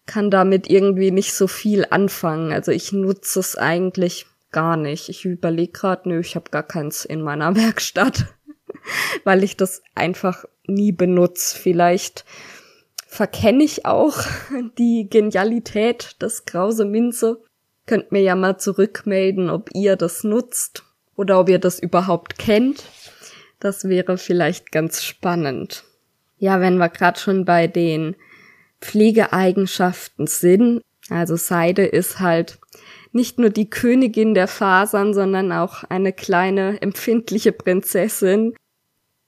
kann damit irgendwie nicht so viel anfangen. Also ich nutze es eigentlich gar nicht. Ich überlege gerade, nö, ich habe gar keins in meiner Werkstatt, weil ich das einfach nie benutze. Vielleicht verkenne ich auch die Genialität des Krause Minze. Könnt mir ja mal zurückmelden, ob ihr das nutzt oder ob ihr das überhaupt kennt. Das wäre vielleicht ganz spannend. Ja, wenn wir gerade schon bei den Pflegeeigenschaften sind, also Seide ist halt nicht nur die Königin der Fasern, sondern auch eine kleine empfindliche Prinzessin.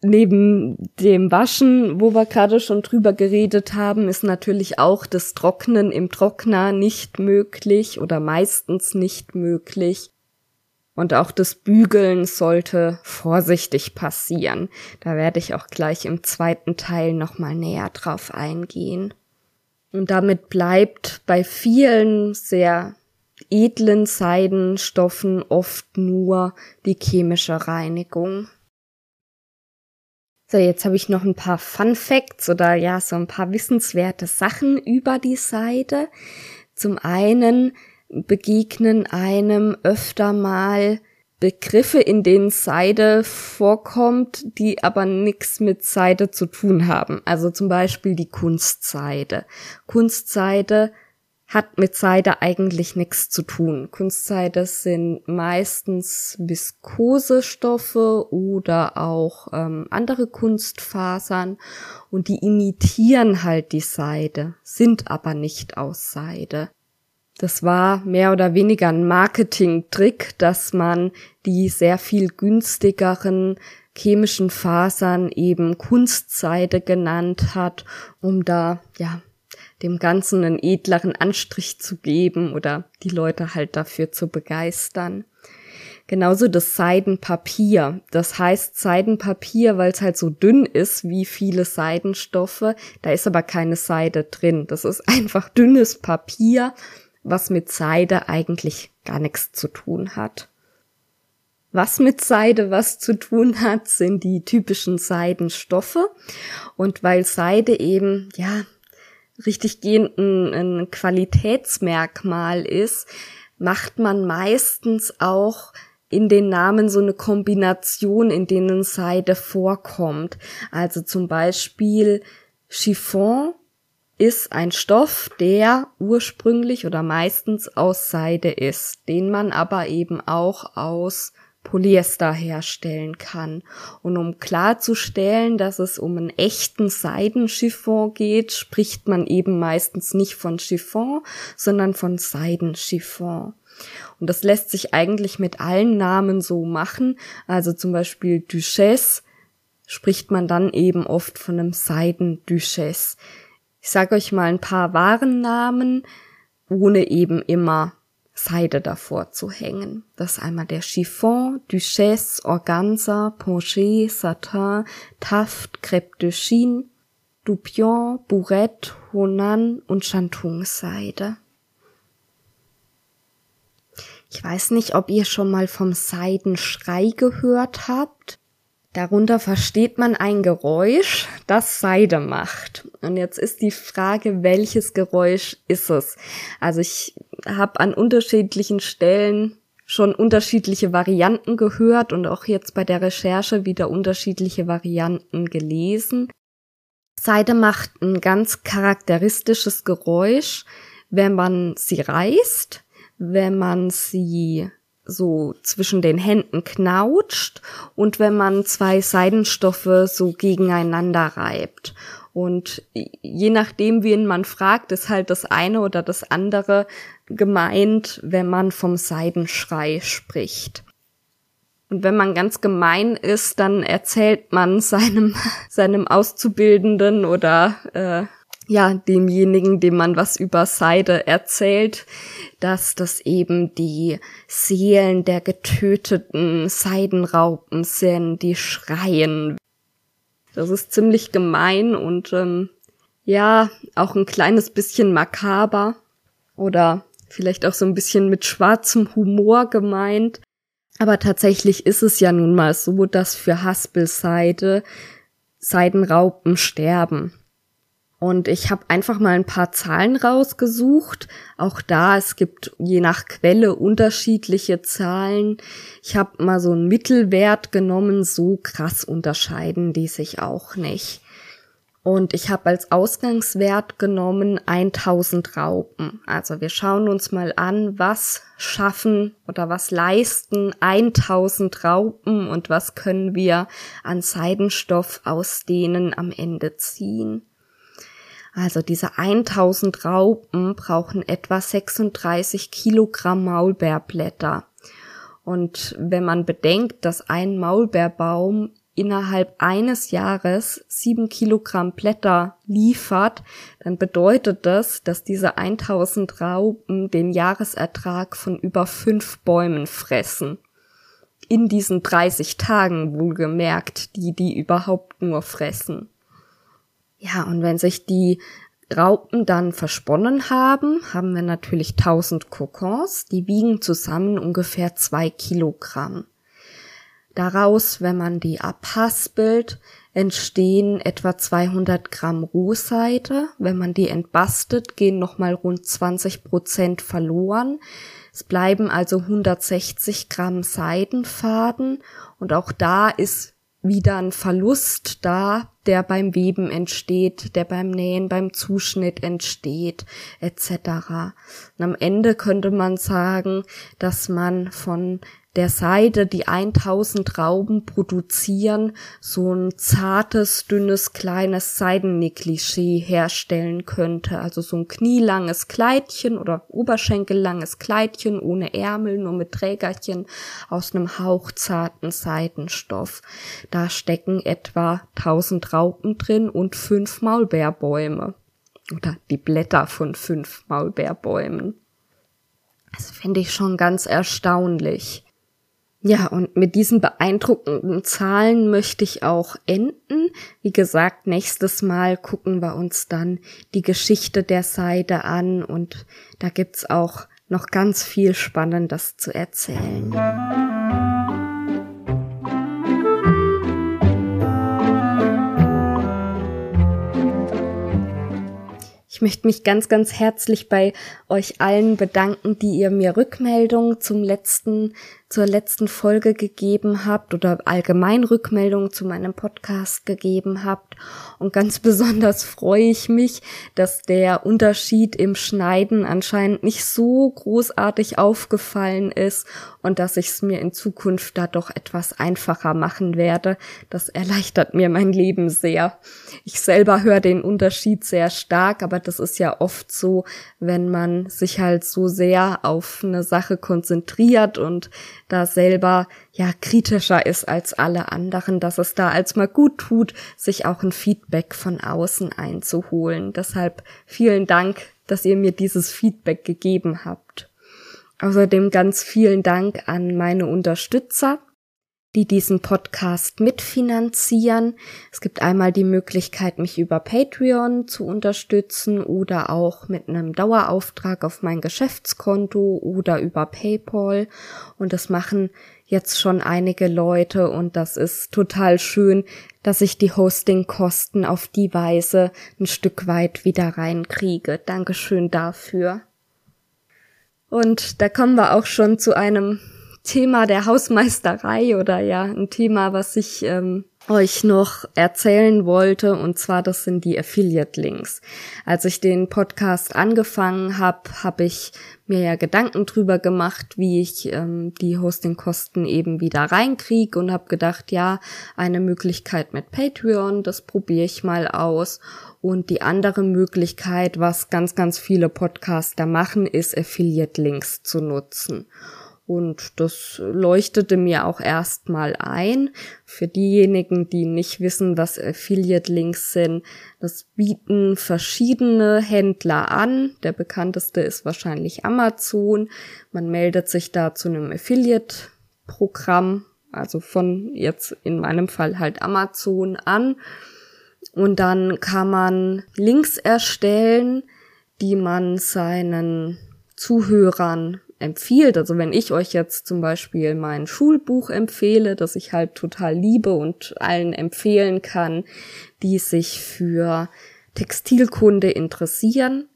Neben dem Waschen, wo wir gerade schon drüber geredet haben, ist natürlich auch das Trocknen im Trockner nicht möglich oder meistens nicht möglich. Und auch das Bügeln sollte vorsichtig passieren. Da werde ich auch gleich im zweiten Teil nochmal näher drauf eingehen. Und damit bleibt bei vielen sehr edlen Seidenstoffen oft nur die chemische Reinigung. So, jetzt habe ich noch ein paar Fun Facts oder ja, so ein paar wissenswerte Sachen über die Seide. Zum einen begegnen einem öfter mal Begriffe, in denen Seide vorkommt, die aber nichts mit Seide zu tun haben. Also zum Beispiel die Kunstseide. Kunstseide hat mit Seide eigentlich nichts zu tun. Kunstseide sind meistens Viskosestoffe oder auch ähm, andere Kunstfasern und die imitieren halt die Seide, sind aber nicht aus Seide. Das war mehr oder weniger ein Marketing-Trick, dass man die sehr viel günstigeren chemischen Fasern eben Kunstseide genannt hat, um da ja dem Ganzen einen edleren Anstrich zu geben oder die Leute halt dafür zu begeistern. Genauso das Seidenpapier. Das heißt Seidenpapier, weil es halt so dünn ist wie viele Seidenstoffe. Da ist aber keine Seide drin. Das ist einfach dünnes Papier, was mit Seide eigentlich gar nichts zu tun hat. Was mit Seide was zu tun hat, sind die typischen Seidenstoffe. Und weil Seide eben, ja, richtig gehend ein, ein Qualitätsmerkmal ist, macht man meistens auch in den Namen so eine Kombination, in denen Seide vorkommt. Also zum Beispiel Chiffon ist ein Stoff, der ursprünglich oder meistens aus Seide ist, den man aber eben auch aus Polyester herstellen kann. Und um klarzustellen, dass es um einen echten Seidenchiffon geht, spricht man eben meistens nicht von Chiffon, sondern von Seidenchiffon. Und das lässt sich eigentlich mit allen Namen so machen. Also zum Beispiel Duchesse spricht man dann eben oft von einem Seiden-Duchesse. Ich sage euch mal ein paar Warennamen, ohne eben immer Seide davor zu hängen. Das ist einmal der Chiffon, Duchesse, Organza, Ponché, Satin, Taft, Crêpe de Chine, Dupion, Bourrette, Honan und Shantung-Seide. Ich weiß nicht, ob ihr schon mal vom Seidenschrei gehört habt. Darunter versteht man ein Geräusch, das Seide macht. Und jetzt ist die Frage, welches Geräusch ist es? Also ich habe an unterschiedlichen Stellen schon unterschiedliche Varianten gehört und auch jetzt bei der Recherche wieder unterschiedliche Varianten gelesen. Seide macht ein ganz charakteristisches Geräusch, wenn man sie reißt wenn man sie so zwischen den Händen knautscht und wenn man zwei Seidenstoffe so gegeneinander reibt. Und je nachdem, wen man fragt, ist halt das eine oder das andere gemeint, wenn man vom Seidenschrei spricht. Und wenn man ganz gemein ist, dann erzählt man seinem, seinem Auszubildenden oder äh, ja, demjenigen, dem man was über Seide erzählt, dass das eben die Seelen der getöteten Seidenraupen sind, die schreien. Das ist ziemlich gemein und ähm, ja, auch ein kleines bisschen makaber oder vielleicht auch so ein bisschen mit schwarzem Humor gemeint. Aber tatsächlich ist es ja nun mal so, dass für Haspelseide Seidenraupen sterben. Und ich habe einfach mal ein paar Zahlen rausgesucht. Auch da, es gibt je nach Quelle unterschiedliche Zahlen. Ich habe mal so einen Mittelwert genommen, so krass unterscheiden die sich auch nicht. Und ich habe als Ausgangswert genommen 1000 Raupen. Also wir schauen uns mal an, was schaffen oder was leisten 1000 Raupen und was können wir an Seidenstoff aus denen am Ende ziehen. Also diese 1000 Raupen brauchen etwa 36 Kilogramm Maulbeerblätter. Und wenn man bedenkt, dass ein Maulbeerbaum innerhalb eines Jahres sieben Kilogramm Blätter liefert, dann bedeutet das, dass diese 1000 Raupen den Jahresertrag von über fünf Bäumen fressen. In diesen 30 Tagen wohlgemerkt, die die überhaupt nur fressen. Ja, und wenn sich die Raupen dann versponnen haben, haben wir natürlich 1000 Kokons, die wiegen zusammen ungefähr zwei Kilogramm. Daraus, wenn man die abhaspelt, entstehen etwa 200 Gramm Rohseide. Wenn man die entbastet, gehen nochmal rund 20 Prozent verloren. Es bleiben also 160 Gramm Seidenfaden und auch da ist wieder ein Verlust da, der beim Weben entsteht, der beim Nähen, beim Zuschnitt entsteht, etc. Und am Ende könnte man sagen, dass man von der Seide, die 1000 Rauben produzieren, so ein zartes, dünnes, kleines Seidennegligé herstellen könnte. Also so ein knielanges Kleidchen oder oberschenkellanges Kleidchen ohne Ärmel, nur mit Trägerchen aus einem hauchzarten Seidenstoff. Da stecken etwa 1000 Raupen drin und fünf Maulbeerbäume. Oder die Blätter von fünf Maulbeerbäumen. Das finde ich schon ganz erstaunlich. Ja, und mit diesen beeindruckenden Zahlen möchte ich auch enden. Wie gesagt, nächstes Mal gucken wir uns dann die Geschichte der Seite an und da gibt's auch noch ganz viel Spannendes zu erzählen. Ich möchte mich ganz, ganz herzlich bei euch allen bedanken, die ihr mir Rückmeldungen zum letzten zur letzten Folge gegeben habt oder allgemein Rückmeldungen zu meinem Podcast gegeben habt. Und ganz besonders freue ich mich, dass der Unterschied im Schneiden anscheinend nicht so großartig aufgefallen ist und dass ich es mir in Zukunft da doch etwas einfacher machen werde. Das erleichtert mir mein Leben sehr. Ich selber höre den Unterschied sehr stark, aber das ist ja oft so, wenn man sich halt so sehr auf eine Sache konzentriert und da selber ja kritischer ist als alle anderen, dass es da als mal gut tut, sich auch ein Feedback von außen einzuholen. Deshalb vielen Dank, dass ihr mir dieses Feedback gegeben habt. Außerdem ganz vielen Dank an meine Unterstützer, die diesen Podcast mitfinanzieren. Es gibt einmal die Möglichkeit, mich über Patreon zu unterstützen oder auch mit einem Dauerauftrag auf mein Geschäftskonto oder über PayPal. Und das machen jetzt schon einige Leute und das ist total schön, dass ich die Hostingkosten auf die Weise ein Stück weit wieder reinkriege. Dankeschön dafür. Und da kommen wir auch schon zu einem Thema der Hausmeisterei oder ja, ein Thema, was ich ähm, euch noch erzählen wollte, und zwar das sind die Affiliate-Links. Als ich den Podcast angefangen habe, habe ich mir ja Gedanken drüber gemacht, wie ich ähm, die Hostingkosten eben wieder reinkriege und habe gedacht, ja, eine Möglichkeit mit Patreon, das probiere ich mal aus. Und die andere Möglichkeit, was ganz, ganz viele Podcaster machen, ist Affiliate-Links zu nutzen. Und das leuchtete mir auch erstmal ein. Für diejenigen, die nicht wissen, was Affiliate-Links sind, das bieten verschiedene Händler an. Der bekannteste ist wahrscheinlich Amazon. Man meldet sich da zu einem Affiliate-Programm, also von jetzt in meinem Fall halt Amazon an. Und dann kann man Links erstellen, die man seinen Zuhörern empfiehlt. Also wenn ich euch jetzt zum Beispiel mein Schulbuch empfehle, das ich halt total liebe und allen empfehlen kann, die sich für Textilkunde interessieren,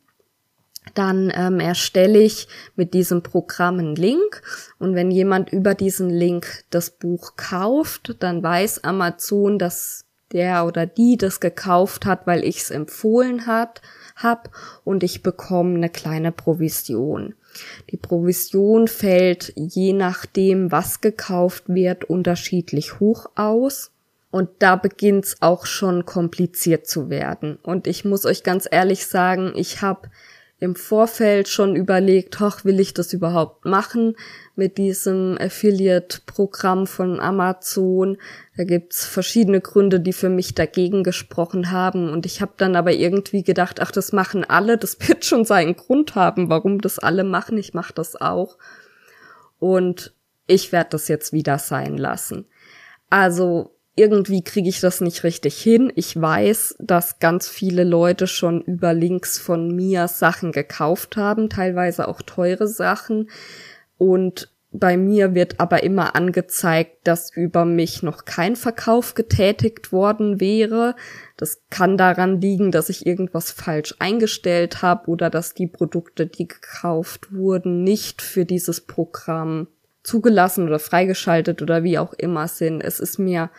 dann ähm, erstelle ich mit diesem Programm einen Link und wenn jemand über diesen Link das Buch kauft, dann weiß Amazon, dass der oder die das gekauft hat, weil ich es empfohlen hat, hab und ich bekomme eine kleine Provision. Die Provision fällt je nachdem, was gekauft wird, unterschiedlich hoch aus. Und da beginnt's auch schon kompliziert zu werden. Und ich muss euch ganz ehrlich sagen, ich habe im Vorfeld schon überlegt, hoch, will ich das überhaupt machen mit diesem Affiliate-Programm von Amazon? Da gibt's verschiedene Gründe, die für mich dagegen gesprochen haben. Und ich habe dann aber irgendwie gedacht, ach, das machen alle, das wird schon seinen Grund haben, warum das alle machen. Ich mache das auch. Und ich werde das jetzt wieder sein lassen. Also irgendwie kriege ich das nicht richtig hin. Ich weiß, dass ganz viele Leute schon über Links von mir Sachen gekauft haben, teilweise auch teure Sachen. Und bei mir wird aber immer angezeigt, dass über mich noch kein Verkauf getätigt worden wäre. Das kann daran liegen, dass ich irgendwas falsch eingestellt habe oder dass die Produkte, die gekauft wurden, nicht für dieses Programm zugelassen oder freigeschaltet oder wie auch immer sind. Es ist mir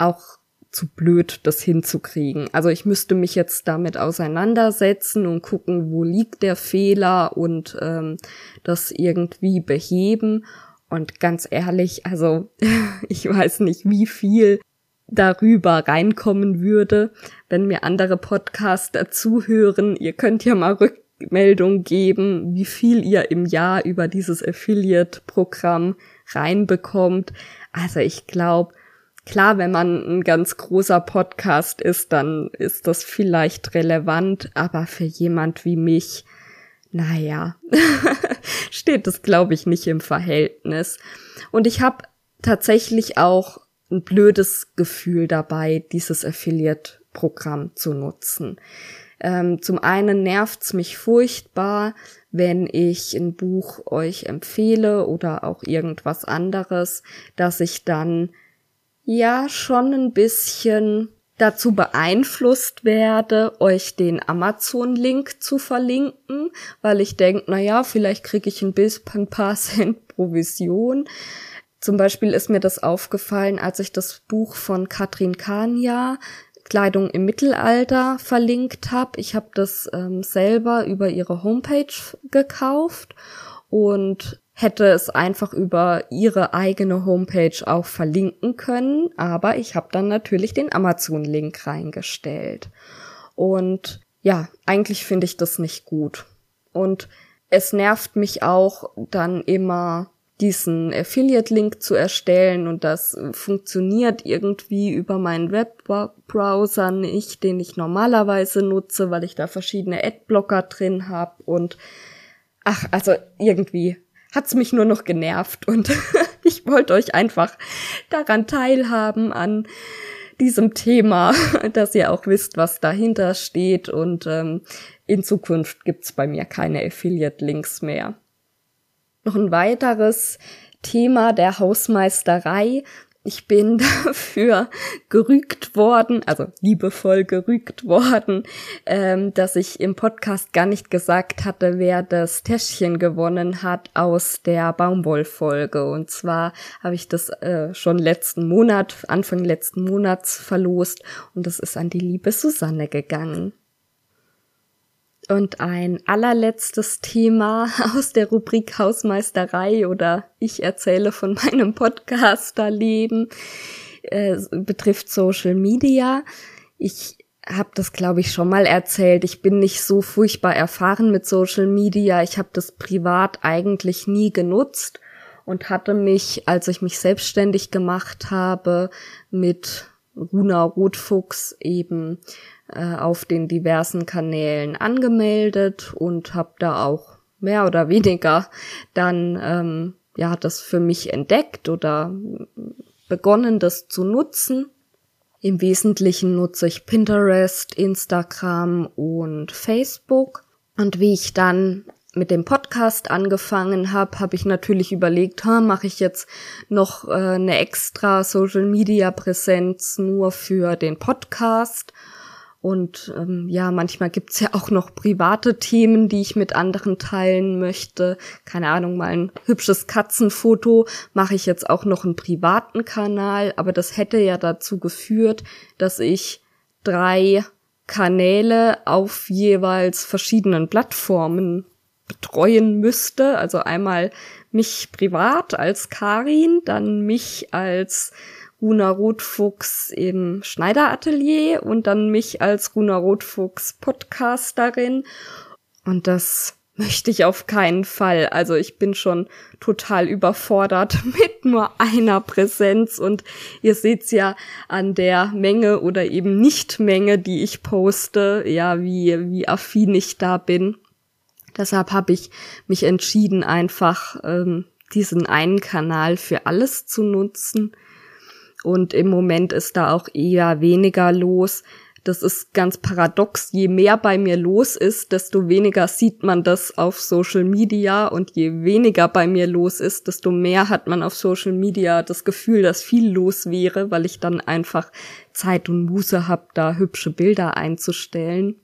auch zu blöd, das hinzukriegen. Also ich müsste mich jetzt damit auseinandersetzen und gucken, wo liegt der Fehler und ähm, das irgendwie beheben. Und ganz ehrlich, also ich weiß nicht, wie viel darüber reinkommen würde, wenn mir andere Podcaster zuhören. Ihr könnt ja mal Rückmeldung geben, wie viel ihr im Jahr über dieses Affiliate-Programm reinbekommt. Also ich glaube, Klar, wenn man ein ganz großer Podcast ist, dann ist das vielleicht relevant, aber für jemand wie mich, naja, steht das, glaube ich, nicht im Verhältnis. Und ich habe tatsächlich auch ein blödes Gefühl dabei, dieses Affiliate-Programm zu nutzen. Ähm, zum einen nervt's mich furchtbar, wenn ich ein Buch euch empfehle oder auch irgendwas anderes, dass ich dann ja schon ein bisschen dazu beeinflusst werde, euch den Amazon-Link zu verlinken, weil ich denke, na ja, vielleicht kriege ich ein bisschen ein paar Cent Provision. Zum Beispiel ist mir das aufgefallen, als ich das Buch von Katrin Kania Kleidung im Mittelalter verlinkt habe. Ich habe das ähm, selber über ihre Homepage gekauft und hätte es einfach über ihre eigene Homepage auch verlinken können, aber ich habe dann natürlich den Amazon-Link reingestellt. Und ja, eigentlich finde ich das nicht gut. Und es nervt mich auch dann immer diesen Affiliate-Link zu erstellen und das funktioniert irgendwie über meinen Webbrowser nicht, den ich normalerweise nutze, weil ich da verschiedene Adblocker drin habe und ach, also irgendwie hat's mich nur noch genervt und ich wollte euch einfach daran teilhaben an diesem Thema, dass ihr auch wisst, was dahinter steht und ähm, in Zukunft gibt's bei mir keine Affiliate-Links mehr. Noch ein weiteres Thema der Hausmeisterei ich bin dafür gerügt worden, also liebevoll gerügt worden, ähm, dass ich im Podcast gar nicht gesagt hatte, wer das Täschchen gewonnen hat aus der Baumwollfolge. Und zwar habe ich das äh, schon letzten Monat, Anfang letzten Monats verlost und das ist an die liebe Susanne gegangen. Und ein allerletztes Thema aus der Rubrik Hausmeisterei oder ich erzähle von meinem Podcasterleben äh, betrifft Social Media. Ich habe das, glaube ich, schon mal erzählt. Ich bin nicht so furchtbar erfahren mit Social Media. Ich habe das privat eigentlich nie genutzt und hatte mich, als ich mich selbstständig gemacht habe, mit Runa Rotfuchs eben äh, auf den diversen Kanälen angemeldet und habe da auch mehr oder weniger dann ähm, ja das für mich entdeckt oder begonnen, das zu nutzen. Im Wesentlichen nutze ich Pinterest, Instagram und Facebook. Und wie ich dann mit dem Podcast angefangen habe, habe ich natürlich überlegt, ha, mache ich jetzt noch äh, eine extra Social Media Präsenz nur für den Podcast und ähm, ja, manchmal gibt's ja auch noch private Themen, die ich mit anderen teilen möchte. Keine Ahnung, mal ein hübsches Katzenfoto mache ich jetzt auch noch einen privaten Kanal, aber das hätte ja dazu geführt, dass ich drei Kanäle auf jeweils verschiedenen Plattformen betreuen müsste. Also einmal mich privat als Karin, dann mich als Runa Rotfuchs im Schneideratelier und dann mich als Runa Rotfuchs Podcasterin. Und das möchte ich auf keinen Fall. Also ich bin schon total überfordert mit nur einer Präsenz und ihr seht's ja an der Menge oder eben Nicht-Menge, die ich poste, ja, wie, wie affin ich da bin. Deshalb habe ich mich entschieden, einfach ähm, diesen einen Kanal für alles zu nutzen. Und im Moment ist da auch eher weniger los. Das ist ganz paradox. Je mehr bei mir los ist, desto weniger sieht man das auf Social Media und je weniger bei mir los ist, desto mehr hat man auf Social Media das Gefühl, dass viel los wäre, weil ich dann einfach Zeit und Muße habe, da hübsche Bilder einzustellen.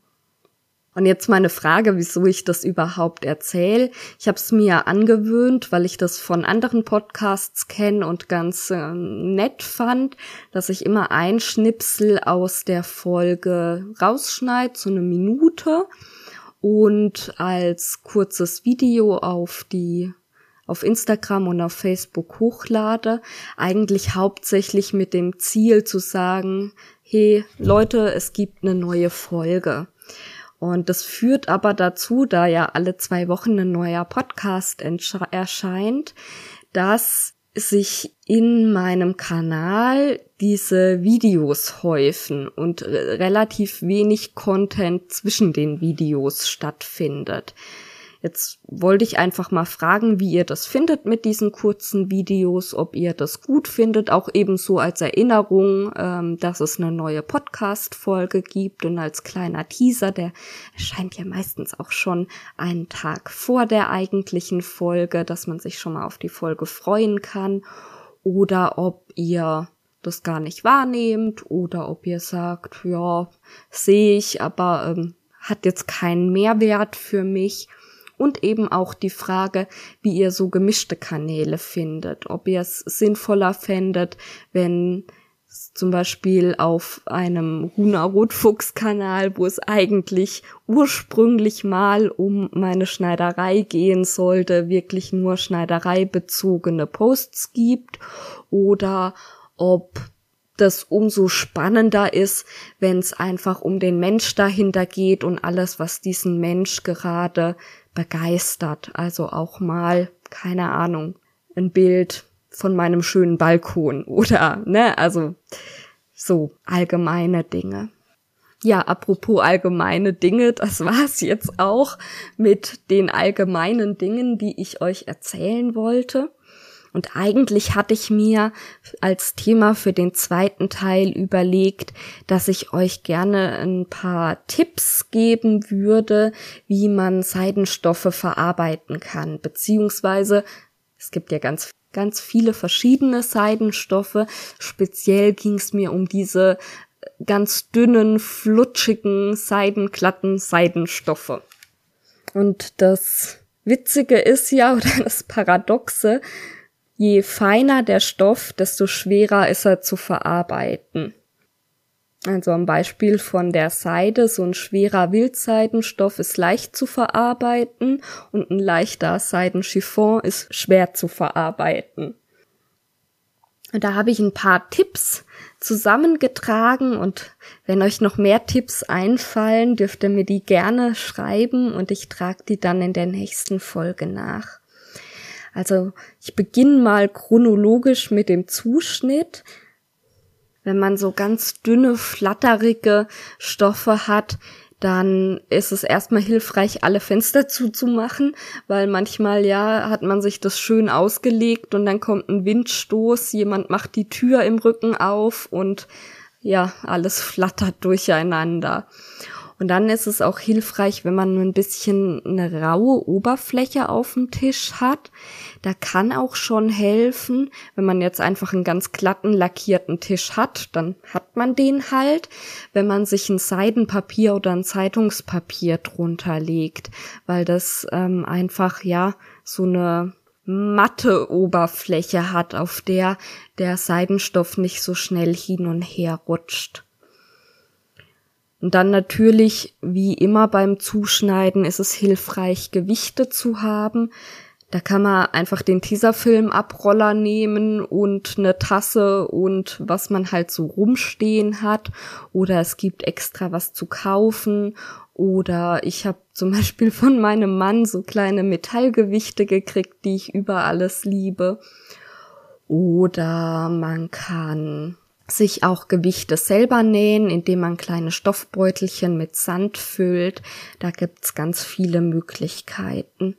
Und jetzt meine Frage, wieso ich das überhaupt erzähle. Ich habe es mir angewöhnt, weil ich das von anderen Podcasts kenne und ganz äh, nett fand, dass ich immer ein Schnipsel aus der Folge rausschneide, so eine Minute, und als kurzes Video auf die auf Instagram und auf Facebook hochlade, eigentlich hauptsächlich mit dem Ziel zu sagen, hey Leute, es gibt eine neue Folge. Und das führt aber dazu, da ja alle zwei Wochen ein neuer Podcast erscheint, dass sich in meinem Kanal diese Videos häufen und relativ wenig Content zwischen den Videos stattfindet. Jetzt wollte ich einfach mal fragen, wie ihr das findet mit diesen kurzen Videos, ob ihr das gut findet, auch ebenso als Erinnerung, ähm, dass es eine neue Podcast-Folge gibt und als kleiner Teaser, der erscheint ja meistens auch schon einen Tag vor der eigentlichen Folge, dass man sich schon mal auf die Folge freuen kann oder ob ihr das gar nicht wahrnehmt oder ob ihr sagt, ja, sehe ich, aber ähm, hat jetzt keinen Mehrwert für mich. Und eben auch die Frage, wie ihr so gemischte Kanäle findet. Ob ihr es sinnvoller fändet, wenn zum Beispiel auf einem Runa Rotfuchs Kanal, wo es eigentlich ursprünglich mal um meine Schneiderei gehen sollte, wirklich nur Schneiderei bezogene Posts gibt oder ob das umso spannender ist, wenn es einfach um den Mensch dahinter geht und alles, was diesen Mensch gerade begeistert. Also auch mal, keine Ahnung, ein Bild von meinem schönen Balkon oder, ne, also so allgemeine Dinge. Ja, apropos allgemeine Dinge, das war's jetzt auch mit den allgemeinen Dingen, die ich euch erzählen wollte. Und eigentlich hatte ich mir als Thema für den zweiten Teil überlegt, dass ich euch gerne ein paar Tipps geben würde, wie man Seidenstoffe verarbeiten kann. Beziehungsweise es gibt ja ganz ganz viele verschiedene Seidenstoffe. Speziell ging es mir um diese ganz dünnen, flutschigen, seidenglatten Seidenstoffe. Und das Witzige ist ja, oder das Paradoxe, Je feiner der Stoff, desto schwerer ist er zu verarbeiten. Also am Beispiel von der Seide, so ein schwerer Wildseidenstoff ist leicht zu verarbeiten und ein leichter Seidenchiffon ist schwer zu verarbeiten. Und da habe ich ein paar Tipps zusammengetragen und wenn euch noch mehr Tipps einfallen, dürft ihr mir die gerne schreiben und ich trage die dann in der nächsten Folge nach. Also ich beginne mal chronologisch mit dem Zuschnitt. Wenn man so ganz dünne, flatterige Stoffe hat, dann ist es erstmal hilfreich, alle Fenster zuzumachen, weil manchmal ja hat man sich das schön ausgelegt und dann kommt ein Windstoß, jemand macht die Tür im Rücken auf und ja, alles flattert durcheinander. Und dann ist es auch hilfreich, wenn man ein bisschen eine raue Oberfläche auf dem Tisch hat. Da kann auch schon helfen, wenn man jetzt einfach einen ganz glatten lackierten Tisch hat, dann hat man den halt, wenn man sich ein Seidenpapier oder ein Zeitungspapier drunter legt, weil das ähm, einfach ja so eine matte Oberfläche hat, auf der der Seidenstoff nicht so schnell hin und her rutscht. Und dann natürlich, wie immer beim Zuschneiden, ist es hilfreich, Gewichte zu haben. Da kann man einfach den Tesafilm-Abroller nehmen und eine Tasse und was man halt so rumstehen hat. Oder es gibt extra was zu kaufen. Oder ich habe zum Beispiel von meinem Mann so kleine Metallgewichte gekriegt, die ich über alles liebe. Oder man kann sich auch Gewichte selber nähen, indem man kleine Stoffbeutelchen mit Sand füllt. Da gibt's ganz viele Möglichkeiten.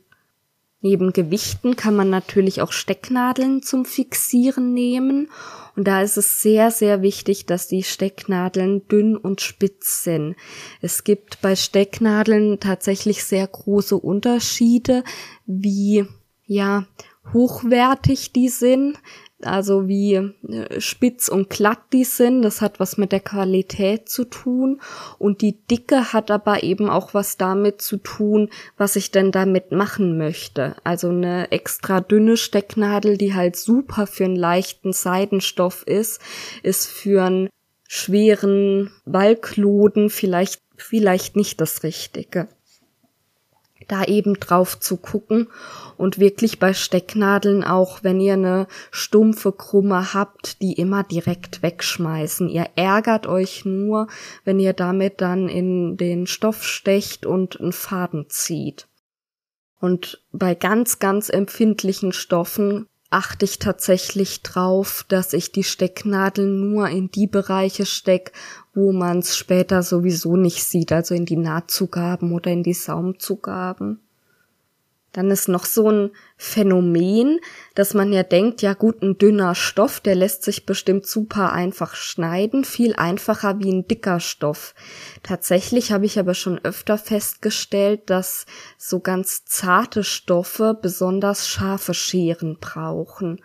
Neben Gewichten kann man natürlich auch Stecknadeln zum Fixieren nehmen. Und da ist es sehr, sehr wichtig, dass die Stecknadeln dünn und spitz sind. Es gibt bei Stecknadeln tatsächlich sehr große Unterschiede, wie, ja, hochwertig die sind also wie äh, spitz und glatt die sind. Das hat was mit der Qualität zu tun. Und die Dicke hat aber eben auch was damit zu tun, was ich denn damit machen möchte. Also eine extra dünne Stecknadel, die halt super für einen leichten Seidenstoff ist, ist für einen schweren Wallkloden vielleicht, vielleicht nicht das Richtige da eben drauf zu gucken und wirklich bei Stecknadeln auch, wenn ihr eine stumpfe Krumme habt, die immer direkt wegschmeißen. Ihr ärgert euch nur, wenn ihr damit dann in den Stoff stecht und einen Faden zieht. Und bei ganz, ganz empfindlichen Stoffen achte ich tatsächlich drauf, dass ich die Stecknadel nur in die Bereiche steck, wo man es später sowieso nicht sieht, also in die Nahtzugaben oder in die Saumzugaben. Dann ist noch so ein Phänomen, dass man ja denkt, ja gut, ein dünner Stoff, der lässt sich bestimmt super einfach schneiden, viel einfacher wie ein dicker Stoff. Tatsächlich habe ich aber schon öfter festgestellt, dass so ganz zarte Stoffe besonders scharfe Scheren brauchen.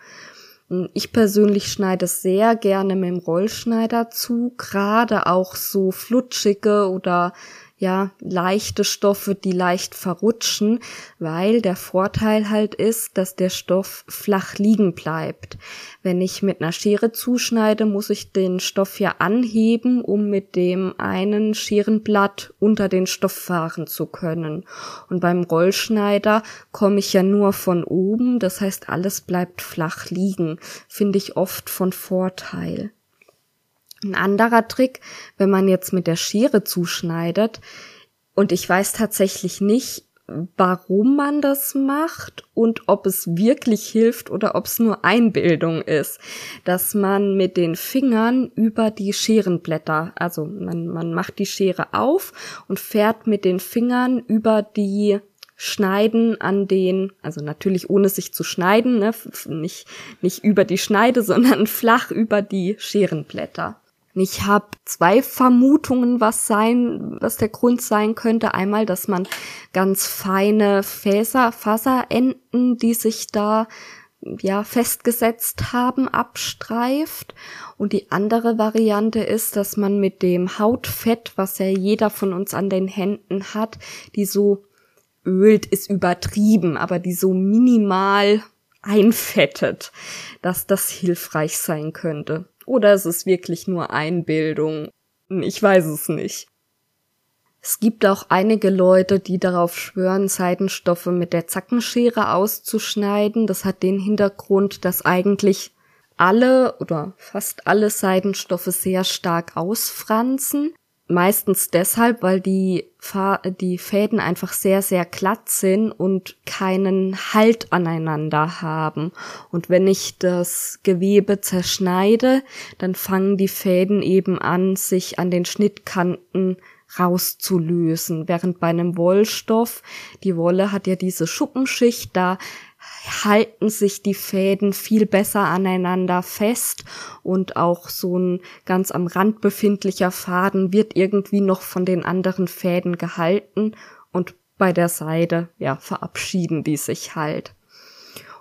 Ich persönlich schneide sehr gerne mit dem Rollschneider zu, gerade auch so flutschige oder ja, leichte Stoffe, die leicht verrutschen, weil der Vorteil halt ist, dass der Stoff flach liegen bleibt. Wenn ich mit einer Schere zuschneide, muss ich den Stoff ja anheben, um mit dem einen Scherenblatt unter den Stoff fahren zu können. Und beim Rollschneider komme ich ja nur von oben, das heißt, alles bleibt flach liegen. Finde ich oft von Vorteil. Ein anderer Trick, wenn man jetzt mit der Schere zuschneidet, und ich weiß tatsächlich nicht, warum man das macht und ob es wirklich hilft oder ob es nur Einbildung ist, dass man mit den Fingern über die Scherenblätter, also man, man macht die Schere auf und fährt mit den Fingern über die Schneiden an den, also natürlich ohne sich zu schneiden, ne, nicht, nicht über die Schneide, sondern flach über die Scherenblätter. Ich habe zwei Vermutungen, was sein, was der Grund sein könnte. Einmal, dass man ganz feine Faser, Faserenden, die sich da ja festgesetzt haben, abstreift. Und die andere Variante ist, dass man mit dem Hautfett, was ja jeder von uns an den Händen hat, die so ölt, ist übertrieben, aber die so minimal einfettet, dass das hilfreich sein könnte. Oder ist es wirklich nur Einbildung? Ich weiß es nicht. Es gibt auch einige Leute, die darauf schwören, Seidenstoffe mit der Zackenschere auszuschneiden. Das hat den Hintergrund, dass eigentlich alle oder fast alle Seidenstoffe sehr stark ausfransen. Meistens deshalb, weil die, Fa die Fäden einfach sehr, sehr glatt sind und keinen Halt aneinander haben. Und wenn ich das Gewebe zerschneide, dann fangen die Fäden eben an, sich an den Schnittkanten rauszulösen. Während bei einem Wollstoff, die Wolle hat ja diese Schuppenschicht, da halten sich die Fäden viel besser aneinander fest und auch so ein ganz am Rand befindlicher Faden wird irgendwie noch von den anderen Fäden gehalten und bei der Seite, ja, verabschieden die sich halt.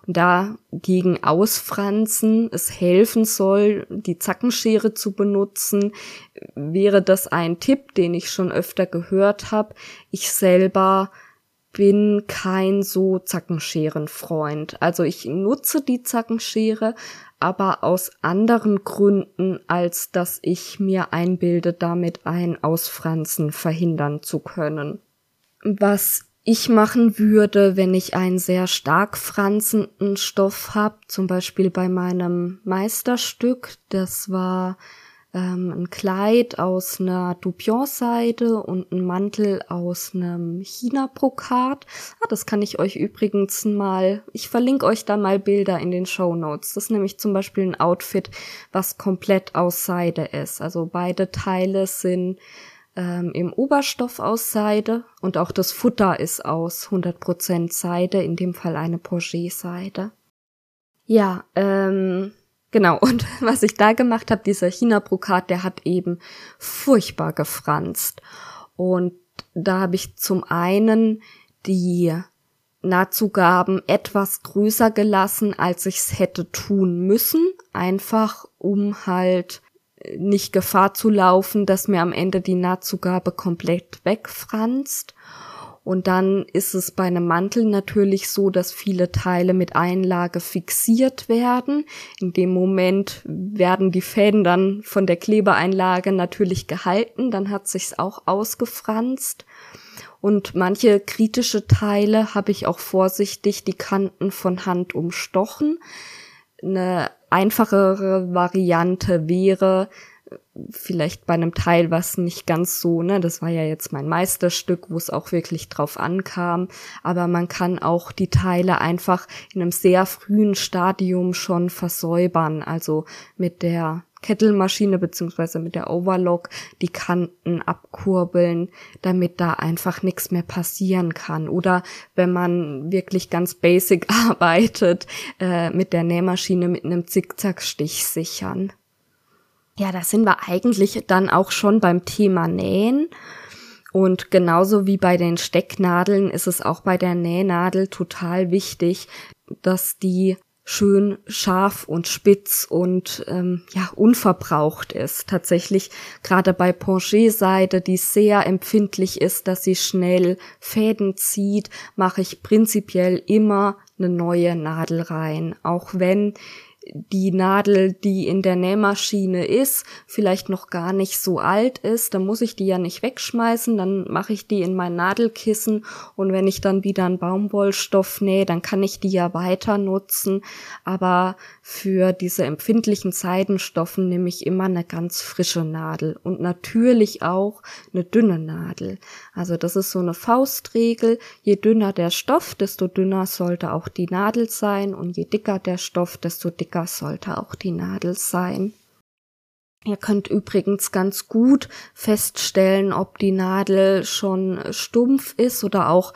Und da gegen Ausfransen es helfen soll, die Zackenschere zu benutzen, wäre das ein Tipp, den ich schon öfter gehört habe. Ich selber bin kein so Zackenscherenfreund. Also ich nutze die Zackenschere, aber aus anderen Gründen, als dass ich mir einbilde, damit ein Ausfransen verhindern zu können. Was ich machen würde, wenn ich einen sehr stark franzenden Stoff habe, zum Beispiel bei meinem Meisterstück, das war ähm, ein Kleid aus einer Dupion-Seide und ein Mantel aus einem China-Brokat. Ah, das kann ich euch übrigens mal, ich verlinke euch da mal Bilder in den Show Notes. Das ist nämlich zum Beispiel ein Outfit, was komplett aus Seide ist. Also beide Teile sind ähm, im Oberstoff aus Seide und auch das Futter ist aus 100% Seide, in dem Fall eine Porget-Seide. Ja, ähm, Genau, und was ich da gemacht habe, dieser China-Brokat, der hat eben furchtbar gefranst. Und da habe ich zum einen die Nahtzugaben etwas größer gelassen, als ich es hätte tun müssen, einfach um halt nicht Gefahr zu laufen, dass mir am Ende die Nahtzugabe komplett wegfranst. Und dann ist es bei einem Mantel natürlich so, dass viele Teile mit Einlage fixiert werden. In dem Moment werden die Fäden dann von der Klebeeinlage natürlich gehalten, dann hat sich's auch ausgefranst. Und manche kritische Teile habe ich auch vorsichtig die Kanten von Hand umstochen. Eine einfachere Variante wäre, vielleicht bei einem Teil was nicht ganz so, ne, das war ja jetzt mein Meisterstück, wo es auch wirklich drauf ankam, aber man kann auch die Teile einfach in einem sehr frühen Stadium schon versäubern, also mit der Kettelmaschine beziehungsweise mit der Overlock die Kanten abkurbeln, damit da einfach nichts mehr passieren kann. Oder wenn man wirklich ganz basic arbeitet, äh, mit der Nähmaschine mit einem Zickzackstich sichern. Ja, da sind wir eigentlich dann auch schon beim Thema Nähen. Und genauso wie bei den Stecknadeln ist es auch bei der Nähnadel total wichtig, dass die schön scharf und spitz und ähm, ja unverbraucht ist. Tatsächlich gerade bei Ponché-Seide, die sehr empfindlich ist, dass sie schnell Fäden zieht, mache ich prinzipiell immer eine neue Nadel rein, auch wenn die Nadel, die in der Nähmaschine ist, vielleicht noch gar nicht so alt ist, dann muss ich die ja nicht wegschmeißen, dann mache ich die in mein Nadelkissen und wenn ich dann wieder einen Baumwollstoff nähe, dann kann ich die ja weiter nutzen, aber für diese empfindlichen Seidenstoffen nehme ich immer eine ganz frische Nadel und natürlich auch eine dünne Nadel. Also das ist so eine Faustregel, je dünner der Stoff, desto dünner sollte auch die Nadel sein und je dicker der Stoff, desto dicker dicker sollte auch die Nadel sein. Ihr könnt übrigens ganz gut feststellen, ob die Nadel schon stumpf ist oder auch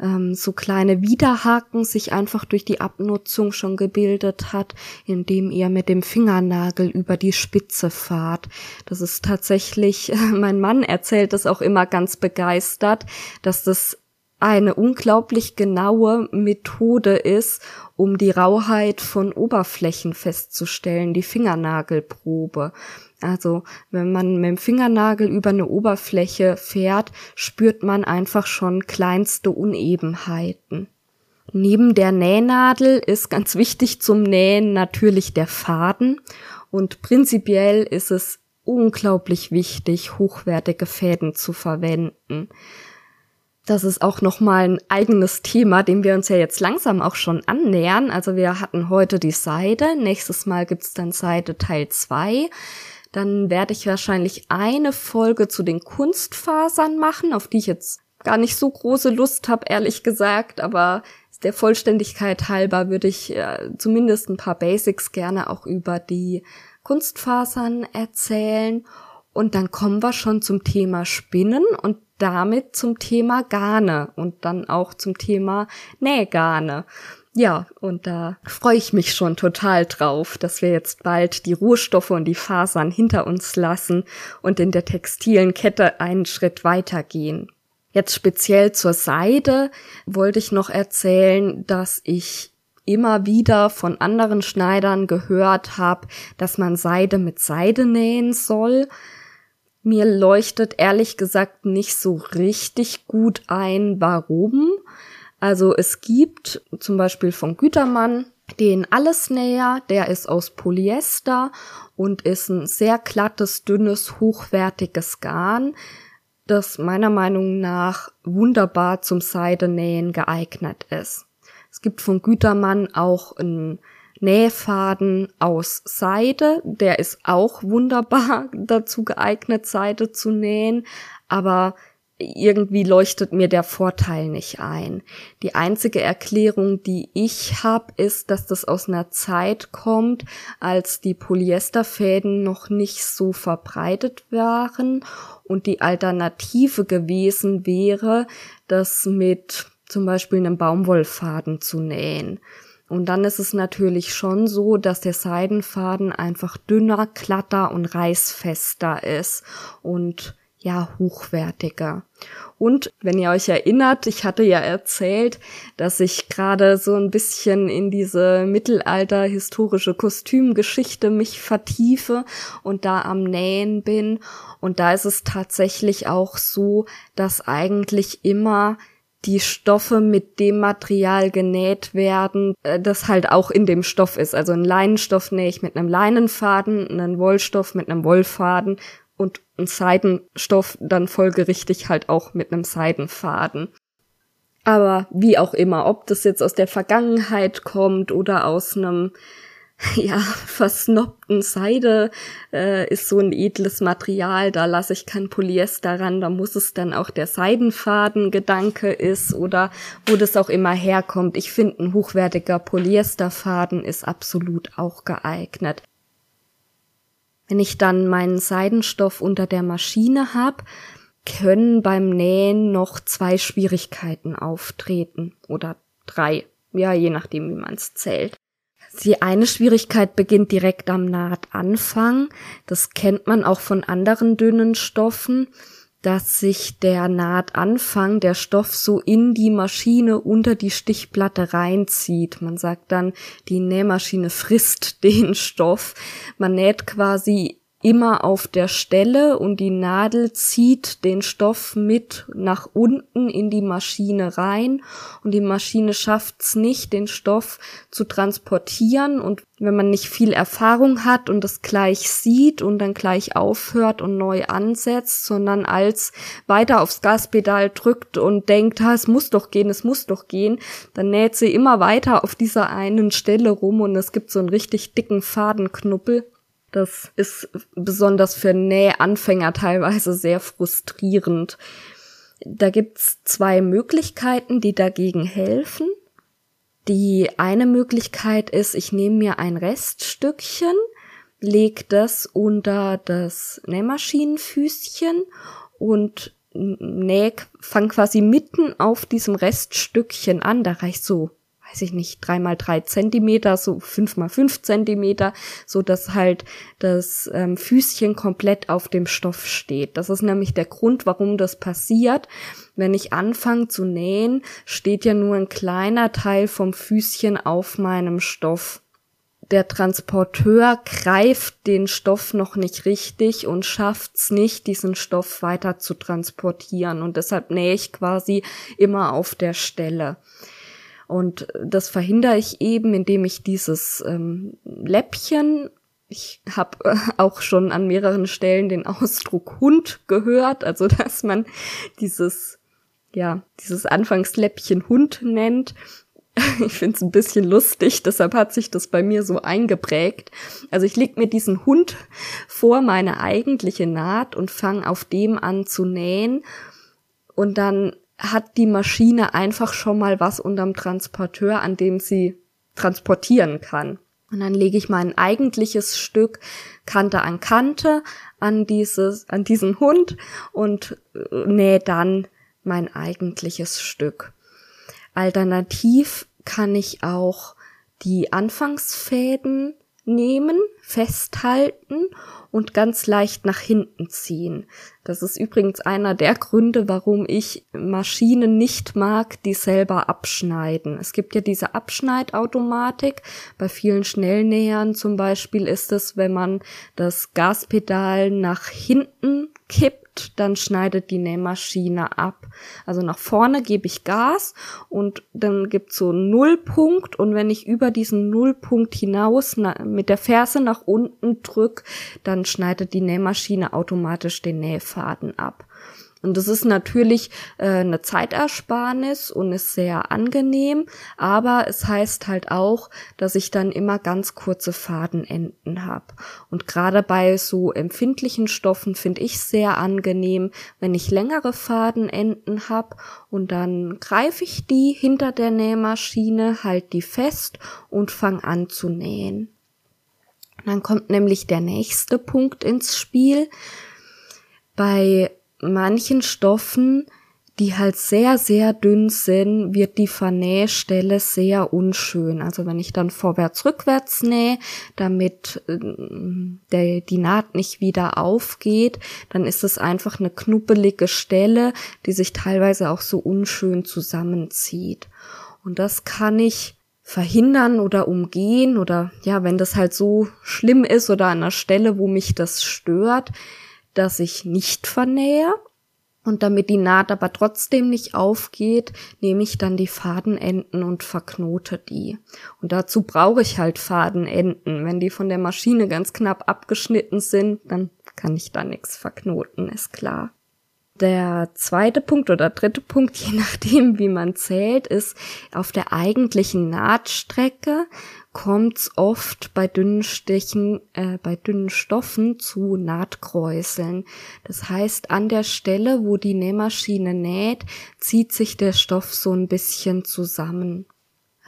ähm, so kleine Widerhaken sich einfach durch die Abnutzung schon gebildet hat, indem ihr mit dem Fingernagel über die Spitze fahrt. Das ist tatsächlich, mein Mann erzählt das auch immer ganz begeistert, dass das eine unglaublich genaue Methode ist, um die Rauheit von Oberflächen festzustellen, die Fingernagelprobe. Also wenn man mit dem Fingernagel über eine Oberfläche fährt, spürt man einfach schon kleinste Unebenheiten. Neben der Nähnadel ist ganz wichtig zum Nähen natürlich der Faden und prinzipiell ist es unglaublich wichtig, hochwertige Fäden zu verwenden. Das ist auch nochmal ein eigenes Thema, dem wir uns ja jetzt langsam auch schon annähern. Also wir hatten heute die Seide, nächstes Mal gibt's dann Seide Teil 2. Dann werde ich wahrscheinlich eine Folge zu den Kunstfasern machen, auf die ich jetzt gar nicht so große Lust habe, ehrlich gesagt, aber der Vollständigkeit halber würde ich äh, zumindest ein paar Basics gerne auch über die Kunstfasern erzählen. Und dann kommen wir schon zum Thema Spinnen und damit zum Thema Garne und dann auch zum Thema Nähgarne. Ja, und da freue ich mich schon total drauf, dass wir jetzt bald die Rohstoffe und die Fasern hinter uns lassen und in der textilen Kette einen Schritt weitergehen. Jetzt speziell zur Seide wollte ich noch erzählen, dass ich immer wieder von anderen Schneidern gehört habe, dass man Seide mit Seide nähen soll. Mir leuchtet ehrlich gesagt nicht so richtig gut ein, warum. Also es gibt zum Beispiel von Gütermann den Allesnäher, der ist aus Polyester und ist ein sehr glattes, dünnes, hochwertiges Garn, das meiner Meinung nach wunderbar zum Seidenähen geeignet ist. Es gibt von Gütermann auch ein Nähfaden aus Seide. Der ist auch wunderbar dazu geeignet, Seide zu nähen, aber irgendwie leuchtet mir der Vorteil nicht ein. Die einzige Erklärung, die ich habe, ist, dass das aus einer Zeit kommt, als die Polyesterfäden noch nicht so verbreitet waren und die Alternative gewesen wäre, das mit zum Beispiel einem Baumwollfaden zu nähen. Und dann ist es natürlich schon so, dass der Seidenfaden einfach dünner, glatter und reißfester ist und ja, hochwertiger. Und wenn ihr euch erinnert, ich hatte ja erzählt, dass ich gerade so ein bisschen in diese Mittelalter historische Kostümgeschichte mich vertiefe und da am Nähen bin. Und da ist es tatsächlich auch so, dass eigentlich immer die Stoffe mit dem Material genäht werden, äh, das halt auch in dem Stoff ist. Also ein Leinenstoff nähe ich mit einem Leinenfaden, einen Wollstoff mit einem Wollfaden und ein Seidenstoff dann folgerichtig halt auch mit einem Seidenfaden. Aber wie auch immer, ob das jetzt aus der Vergangenheit kommt oder aus einem ja, versnobten Seide äh, ist so ein edles Material, da lasse ich kein Polyester ran, da muss es dann auch der Seidenfaden-Gedanke ist oder wo das auch immer herkommt. Ich finde, ein hochwertiger Polyesterfaden ist absolut auch geeignet. Wenn ich dann meinen Seidenstoff unter der Maschine habe, können beim Nähen noch zwei Schwierigkeiten auftreten oder drei, ja, je nachdem, wie man es zählt. Die eine Schwierigkeit beginnt direkt am Nahtanfang. Das kennt man auch von anderen dünnen Stoffen, dass sich der Nahtanfang, der Stoff so in die Maschine unter die Stichplatte reinzieht. Man sagt dann, die Nähmaschine frisst den Stoff. Man näht quasi immer auf der Stelle und die Nadel zieht den Stoff mit nach unten in die Maschine rein und die Maschine schafft es nicht, den Stoff zu transportieren. Und wenn man nicht viel Erfahrung hat und es gleich sieht und dann gleich aufhört und neu ansetzt, sondern als weiter aufs Gaspedal drückt und denkt, ha, es muss doch gehen, es muss doch gehen, dann näht sie immer weiter auf dieser einen Stelle rum und es gibt so einen richtig dicken Fadenknuppel das ist besonders für Nähanfänger teilweise sehr frustrierend. Da gibt's zwei Möglichkeiten, die dagegen helfen. Die eine Möglichkeit ist, ich nehme mir ein Reststückchen, lege das unter das Nähmaschinenfüßchen und näh, fang quasi mitten auf diesem Reststückchen an. Da reicht so weiß ich nicht, drei mal drei Zentimeter, so fünf mal fünf Zentimeter, so dass halt das ähm, Füßchen komplett auf dem Stoff steht. Das ist nämlich der Grund, warum das passiert. Wenn ich anfange zu nähen, steht ja nur ein kleiner Teil vom Füßchen auf meinem Stoff der Transporteur greift den Stoff noch nicht richtig und schafft's nicht, diesen Stoff weiter zu transportieren. Und deshalb nähe ich quasi immer auf der Stelle. Und das verhindere ich eben, indem ich dieses ähm, Läppchen ich habe äh, auch schon an mehreren Stellen den Ausdruck Hund gehört, also dass man dieses ja dieses Anfangsläppchen Hund nennt. Ich finde es ein bisschen lustig, deshalb hat sich das bei mir so eingeprägt. Also ich leg mir diesen Hund vor meine eigentliche Naht und fange auf dem an zu nähen und dann hat die Maschine einfach schon mal was unterm Transporteur, an dem sie transportieren kann. Und dann lege ich mein eigentliches Stück Kante an Kante an dieses, an diesen Hund und äh, nähe dann mein eigentliches Stück. Alternativ kann ich auch die Anfangsfäden nehmen, festhalten und ganz leicht nach hinten ziehen. Das ist übrigens einer der Gründe, warum ich Maschinen nicht mag, die selber abschneiden. Es gibt ja diese Abschneidautomatik. Bei vielen Schnellnähern zum Beispiel ist es, wenn man das Gaspedal nach hinten kippt, dann schneidet die Nähmaschine ab. Also nach vorne gebe ich Gas und dann gibt's so einen Nullpunkt und wenn ich über diesen Nullpunkt hinaus mit der Ferse nach unten drück, dann schneidet die Nähmaschine automatisch den Nähfaden ab. Und das ist natürlich äh, eine Zeitersparnis und ist sehr angenehm, aber es heißt halt auch, dass ich dann immer ganz kurze Fadenenden habe. Und gerade bei so empfindlichen Stoffen finde ich sehr angenehm, wenn ich längere Fadenenden habe und dann greife ich die hinter der Nähmaschine, halt die fest und fange an zu nähen. Dann kommt nämlich der nächste Punkt ins Spiel. Bei manchen Stoffen, die halt sehr, sehr dünn sind, wird die Vernähstelle sehr unschön. Also wenn ich dann vorwärts, rückwärts nähe, damit äh, der, die Naht nicht wieder aufgeht, dann ist es einfach eine knuppelige Stelle, die sich teilweise auch so unschön zusammenzieht. Und das kann ich verhindern oder umgehen oder ja, wenn das halt so schlimm ist oder an einer Stelle, wo mich das stört, dass ich nicht vernähe. Und damit die Naht aber trotzdem nicht aufgeht, nehme ich dann die Fadenenden und verknote die. Und dazu brauche ich halt Fadenenden. Wenn die von der Maschine ganz knapp abgeschnitten sind, dann kann ich da nichts verknoten, ist klar. Der zweite Punkt oder dritte Punkt, je nachdem, wie man zählt, ist auf der eigentlichen Nahtstrecke kommt es oft bei dünnen Stichen, äh, bei dünnen Stoffen zu Nahtkräuseln. Das heißt, an der Stelle, wo die Nähmaschine näht, zieht sich der Stoff so ein bisschen zusammen.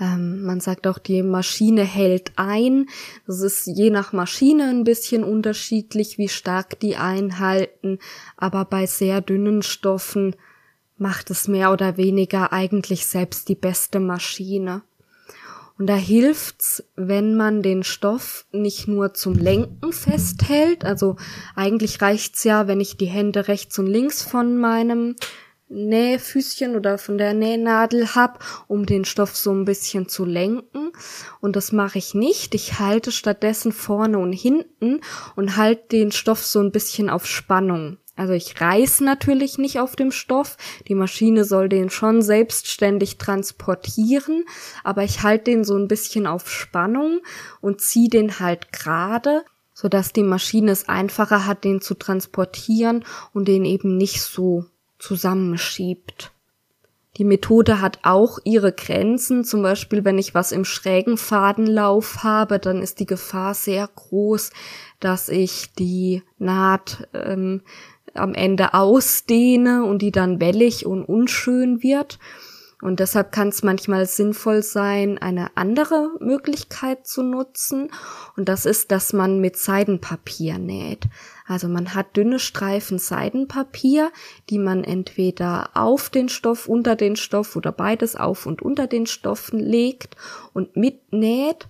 Ähm, man sagt auch, die Maschine hält ein. Das ist je nach Maschine ein bisschen unterschiedlich, wie stark die einhalten. Aber bei sehr dünnen Stoffen macht es mehr oder weniger eigentlich selbst die beste Maschine. Und da hilft's, wenn man den Stoff nicht nur zum Lenken festhält. Also eigentlich reicht's ja, wenn ich die Hände rechts und links von meinem Nähfüßchen oder von der Nähnadel hab, um den Stoff so ein bisschen zu lenken. Und das mache ich nicht. Ich halte stattdessen vorne und hinten und halte den Stoff so ein bisschen auf Spannung. Also ich reiß natürlich nicht auf dem Stoff. Die Maschine soll den schon selbstständig transportieren, aber ich halte den so ein bisschen auf Spannung und ziehe den halt gerade, so dass die Maschine es einfacher hat, den zu transportieren und den eben nicht so zusammenschiebt. Die Methode hat auch ihre Grenzen. Zum Beispiel, wenn ich was im schrägen Fadenlauf habe, dann ist die Gefahr sehr groß, dass ich die Naht ähm, am Ende ausdehne und die dann wellig und unschön wird. Und deshalb kann es manchmal sinnvoll sein, eine andere Möglichkeit zu nutzen. Und das ist, dass man mit Seidenpapier näht. Also man hat dünne Streifen Seidenpapier, die man entweder auf den Stoff, unter den Stoff oder beides auf und unter den Stoffen legt und mitnäht.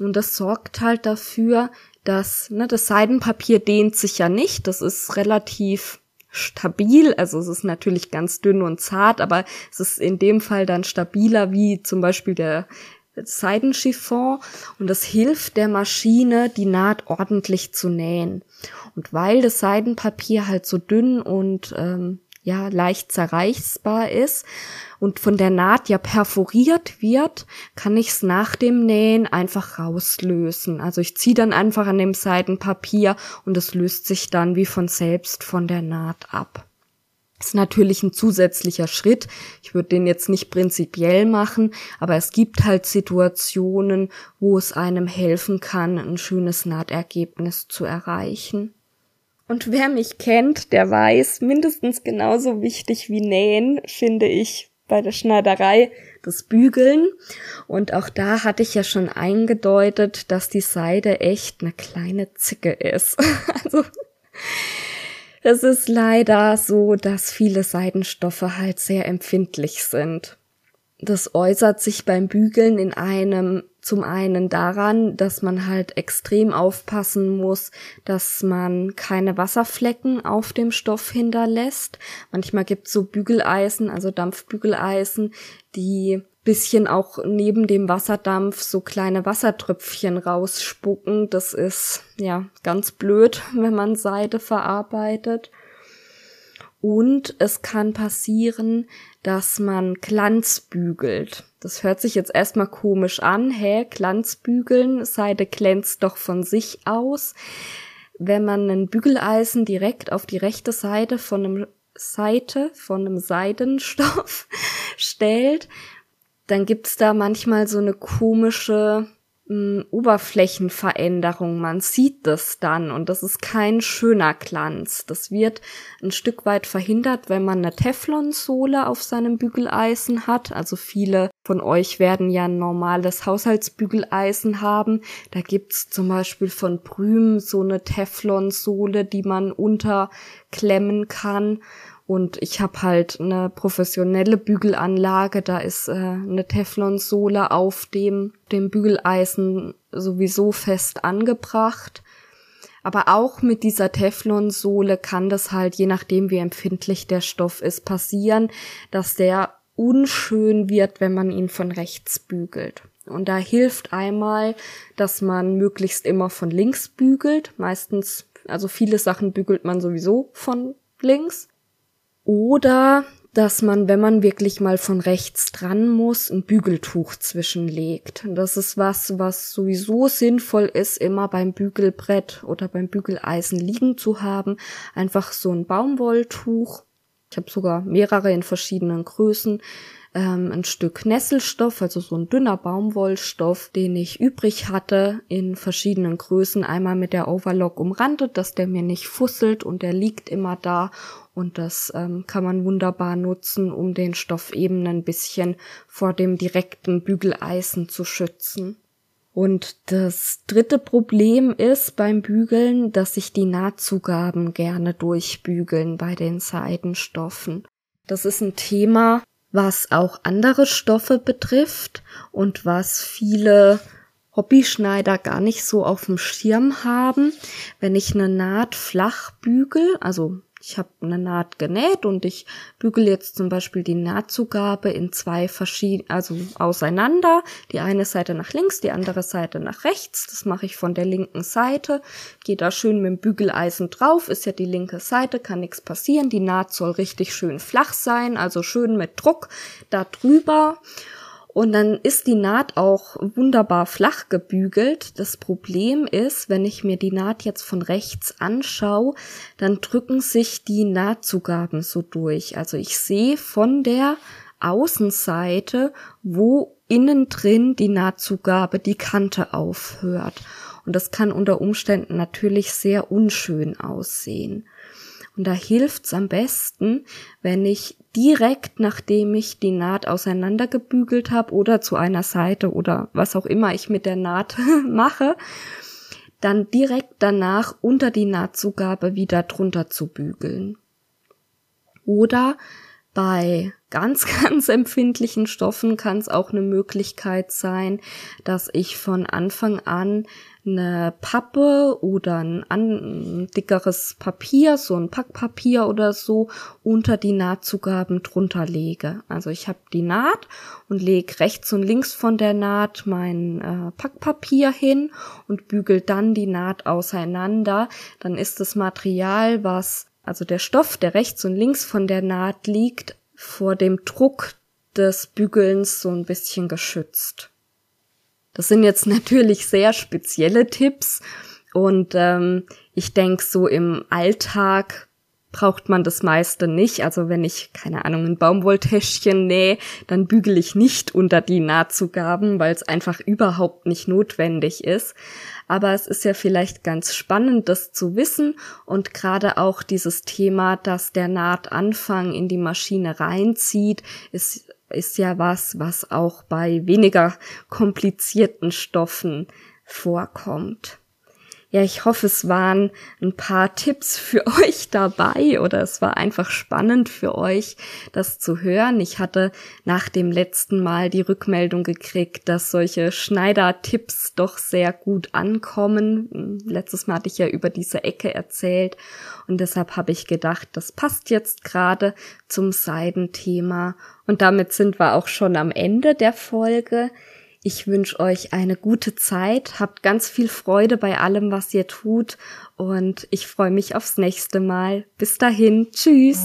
Und das sorgt halt dafür, dass ne, das Seidenpapier dehnt sich ja nicht. Das ist relativ stabil. Also es ist natürlich ganz dünn und zart, aber es ist in dem Fall dann stabiler wie zum Beispiel der Seidenchiffon und das hilft der Maschine, die Naht ordentlich zu nähen. Und weil das Seidenpapier halt so dünn und ähm, ja leicht zerreißbar ist und von der Naht ja perforiert wird, kann ich es nach dem Nähen einfach rauslösen. Also ich ziehe dann einfach an dem Seidenpapier und es löst sich dann wie von selbst von der Naht ab. Ist natürlich ein zusätzlicher Schritt. Ich würde den jetzt nicht prinzipiell machen, aber es gibt halt Situationen, wo es einem helfen kann, ein schönes Nahtergebnis zu erreichen. Und wer mich kennt, der weiß, mindestens genauso wichtig wie Nähen finde ich bei der Schneiderei das Bügeln. Und auch da hatte ich ja schon eingedeutet, dass die Seide echt eine kleine Zicke ist. also, es ist leider so, dass viele Seidenstoffe halt sehr empfindlich sind. Das äußert sich beim Bügeln in einem zum einen daran, dass man halt extrem aufpassen muss, dass man keine Wasserflecken auf dem Stoff hinterlässt. Manchmal gibt's so Bügeleisen, also Dampfbügeleisen, die bisschen auch neben dem Wasserdampf so kleine Wassertröpfchen rausspucken. Das ist ja ganz blöd, wenn man Seide verarbeitet. Und es kann passieren, dass man Glanz bügelt. Das hört sich jetzt erstmal komisch an. Hä, Glanz bügeln, Seide glänzt doch von sich aus. Wenn man ein Bügeleisen direkt auf die rechte Seite von einem Seite von einem Seidenstoff stellt, dann gibt's da manchmal so eine komische Oberflächenveränderung. Man sieht das dann und das ist kein schöner Glanz. Das wird ein Stück weit verhindert, wenn man eine Teflonsohle auf seinem Bügeleisen hat. Also viele von euch werden ja ein normales Haushaltsbügeleisen haben. Da gibt's zum Beispiel von Prüm so eine Teflonsohle, die man unterklemmen kann. Und ich habe halt eine professionelle Bügelanlage, da ist äh, eine Teflonsohle auf dem, dem Bügeleisen sowieso fest angebracht. Aber auch mit dieser Teflonsohle kann das halt, je nachdem wie empfindlich der Stoff ist, passieren, dass der unschön wird, wenn man ihn von rechts bügelt. Und da hilft einmal, dass man möglichst immer von links bügelt. Meistens, also viele Sachen bügelt man sowieso von links. Oder dass man, wenn man wirklich mal von rechts dran muss, ein Bügeltuch zwischenlegt. Das ist was, was sowieso sinnvoll ist, immer beim Bügelbrett oder beim Bügeleisen liegen zu haben. Einfach so ein Baumwolltuch. Ich habe sogar mehrere in verschiedenen Größen. Ähm, ein Stück Nesselstoff, also so ein dünner Baumwollstoff, den ich übrig hatte, in verschiedenen Größen. Einmal mit der Overlock umrandet, dass der mir nicht fusselt und der liegt immer da. Und das ähm, kann man wunderbar nutzen, um den Stoff eben ein bisschen vor dem direkten Bügeleisen zu schützen. Und das dritte Problem ist beim Bügeln, dass sich die Nahtzugaben gerne durchbügeln bei den Seidenstoffen. Das ist ein Thema, was auch andere Stoffe betrifft und was viele Hobbyschneider gar nicht so auf dem Schirm haben. Wenn ich eine Naht flach bügel, also ich habe eine Naht genäht und ich bügele jetzt zum Beispiel die Nahtzugabe in zwei verschiedene, also auseinander. Die eine Seite nach links, die andere Seite nach rechts. Das mache ich von der linken Seite. Gehe da schön mit dem Bügeleisen drauf. Ist ja die linke Seite, kann nichts passieren. Die Naht soll richtig schön flach sein, also schön mit Druck da drüber. Und dann ist die Naht auch wunderbar flach gebügelt. Das Problem ist, wenn ich mir die Naht jetzt von rechts anschaue, dann drücken sich die Nahtzugaben so durch. Also ich sehe von der Außenseite, wo innen drin die Nahtzugabe die Kante aufhört. Und das kann unter Umständen natürlich sehr unschön aussehen. Und da hilft's am besten, wenn ich direkt nachdem ich die Naht auseinandergebügelt habe oder zu einer Seite oder was auch immer ich mit der Naht mache, dann direkt danach unter die Nahtzugabe wieder drunter zu bügeln. Oder bei ganz, ganz empfindlichen Stoffen kann es auch eine Möglichkeit sein, dass ich von Anfang an eine Pappe oder ein, ein dickeres Papier, so ein Packpapier oder so, unter die Nahtzugaben drunter lege. Also ich habe die Naht und lege rechts und links von der Naht mein äh, Packpapier hin und bügel dann die Naht auseinander. Dann ist das Material, was also der Stoff, der rechts und links von der Naht liegt, vor dem Druck des Bügelns so ein bisschen geschützt. Das sind jetzt natürlich sehr spezielle Tipps und ähm, ich denke, so im Alltag braucht man das meiste nicht. Also wenn ich, keine Ahnung, ein Baumwolltäschchen nähe, dann bügele ich nicht unter die Nahtzugaben, weil es einfach überhaupt nicht notwendig ist. Aber es ist ja vielleicht ganz spannend, das zu wissen und gerade auch dieses Thema, dass der Nahtanfang in die Maschine reinzieht, ist ist ja was, was auch bei weniger komplizierten Stoffen vorkommt. Ja, ich hoffe, es waren ein paar Tipps für euch dabei oder es war einfach spannend für euch, das zu hören. Ich hatte nach dem letzten Mal die Rückmeldung gekriegt, dass solche Schneider-Tipps doch sehr gut ankommen. Letztes Mal hatte ich ja über diese Ecke erzählt und deshalb habe ich gedacht, das passt jetzt gerade zum Seidenthema. Und damit sind wir auch schon am Ende der Folge. Ich wünsche euch eine gute Zeit, habt ganz viel Freude bei allem, was ihr tut und ich freue mich aufs nächste Mal. Bis dahin, tschüss.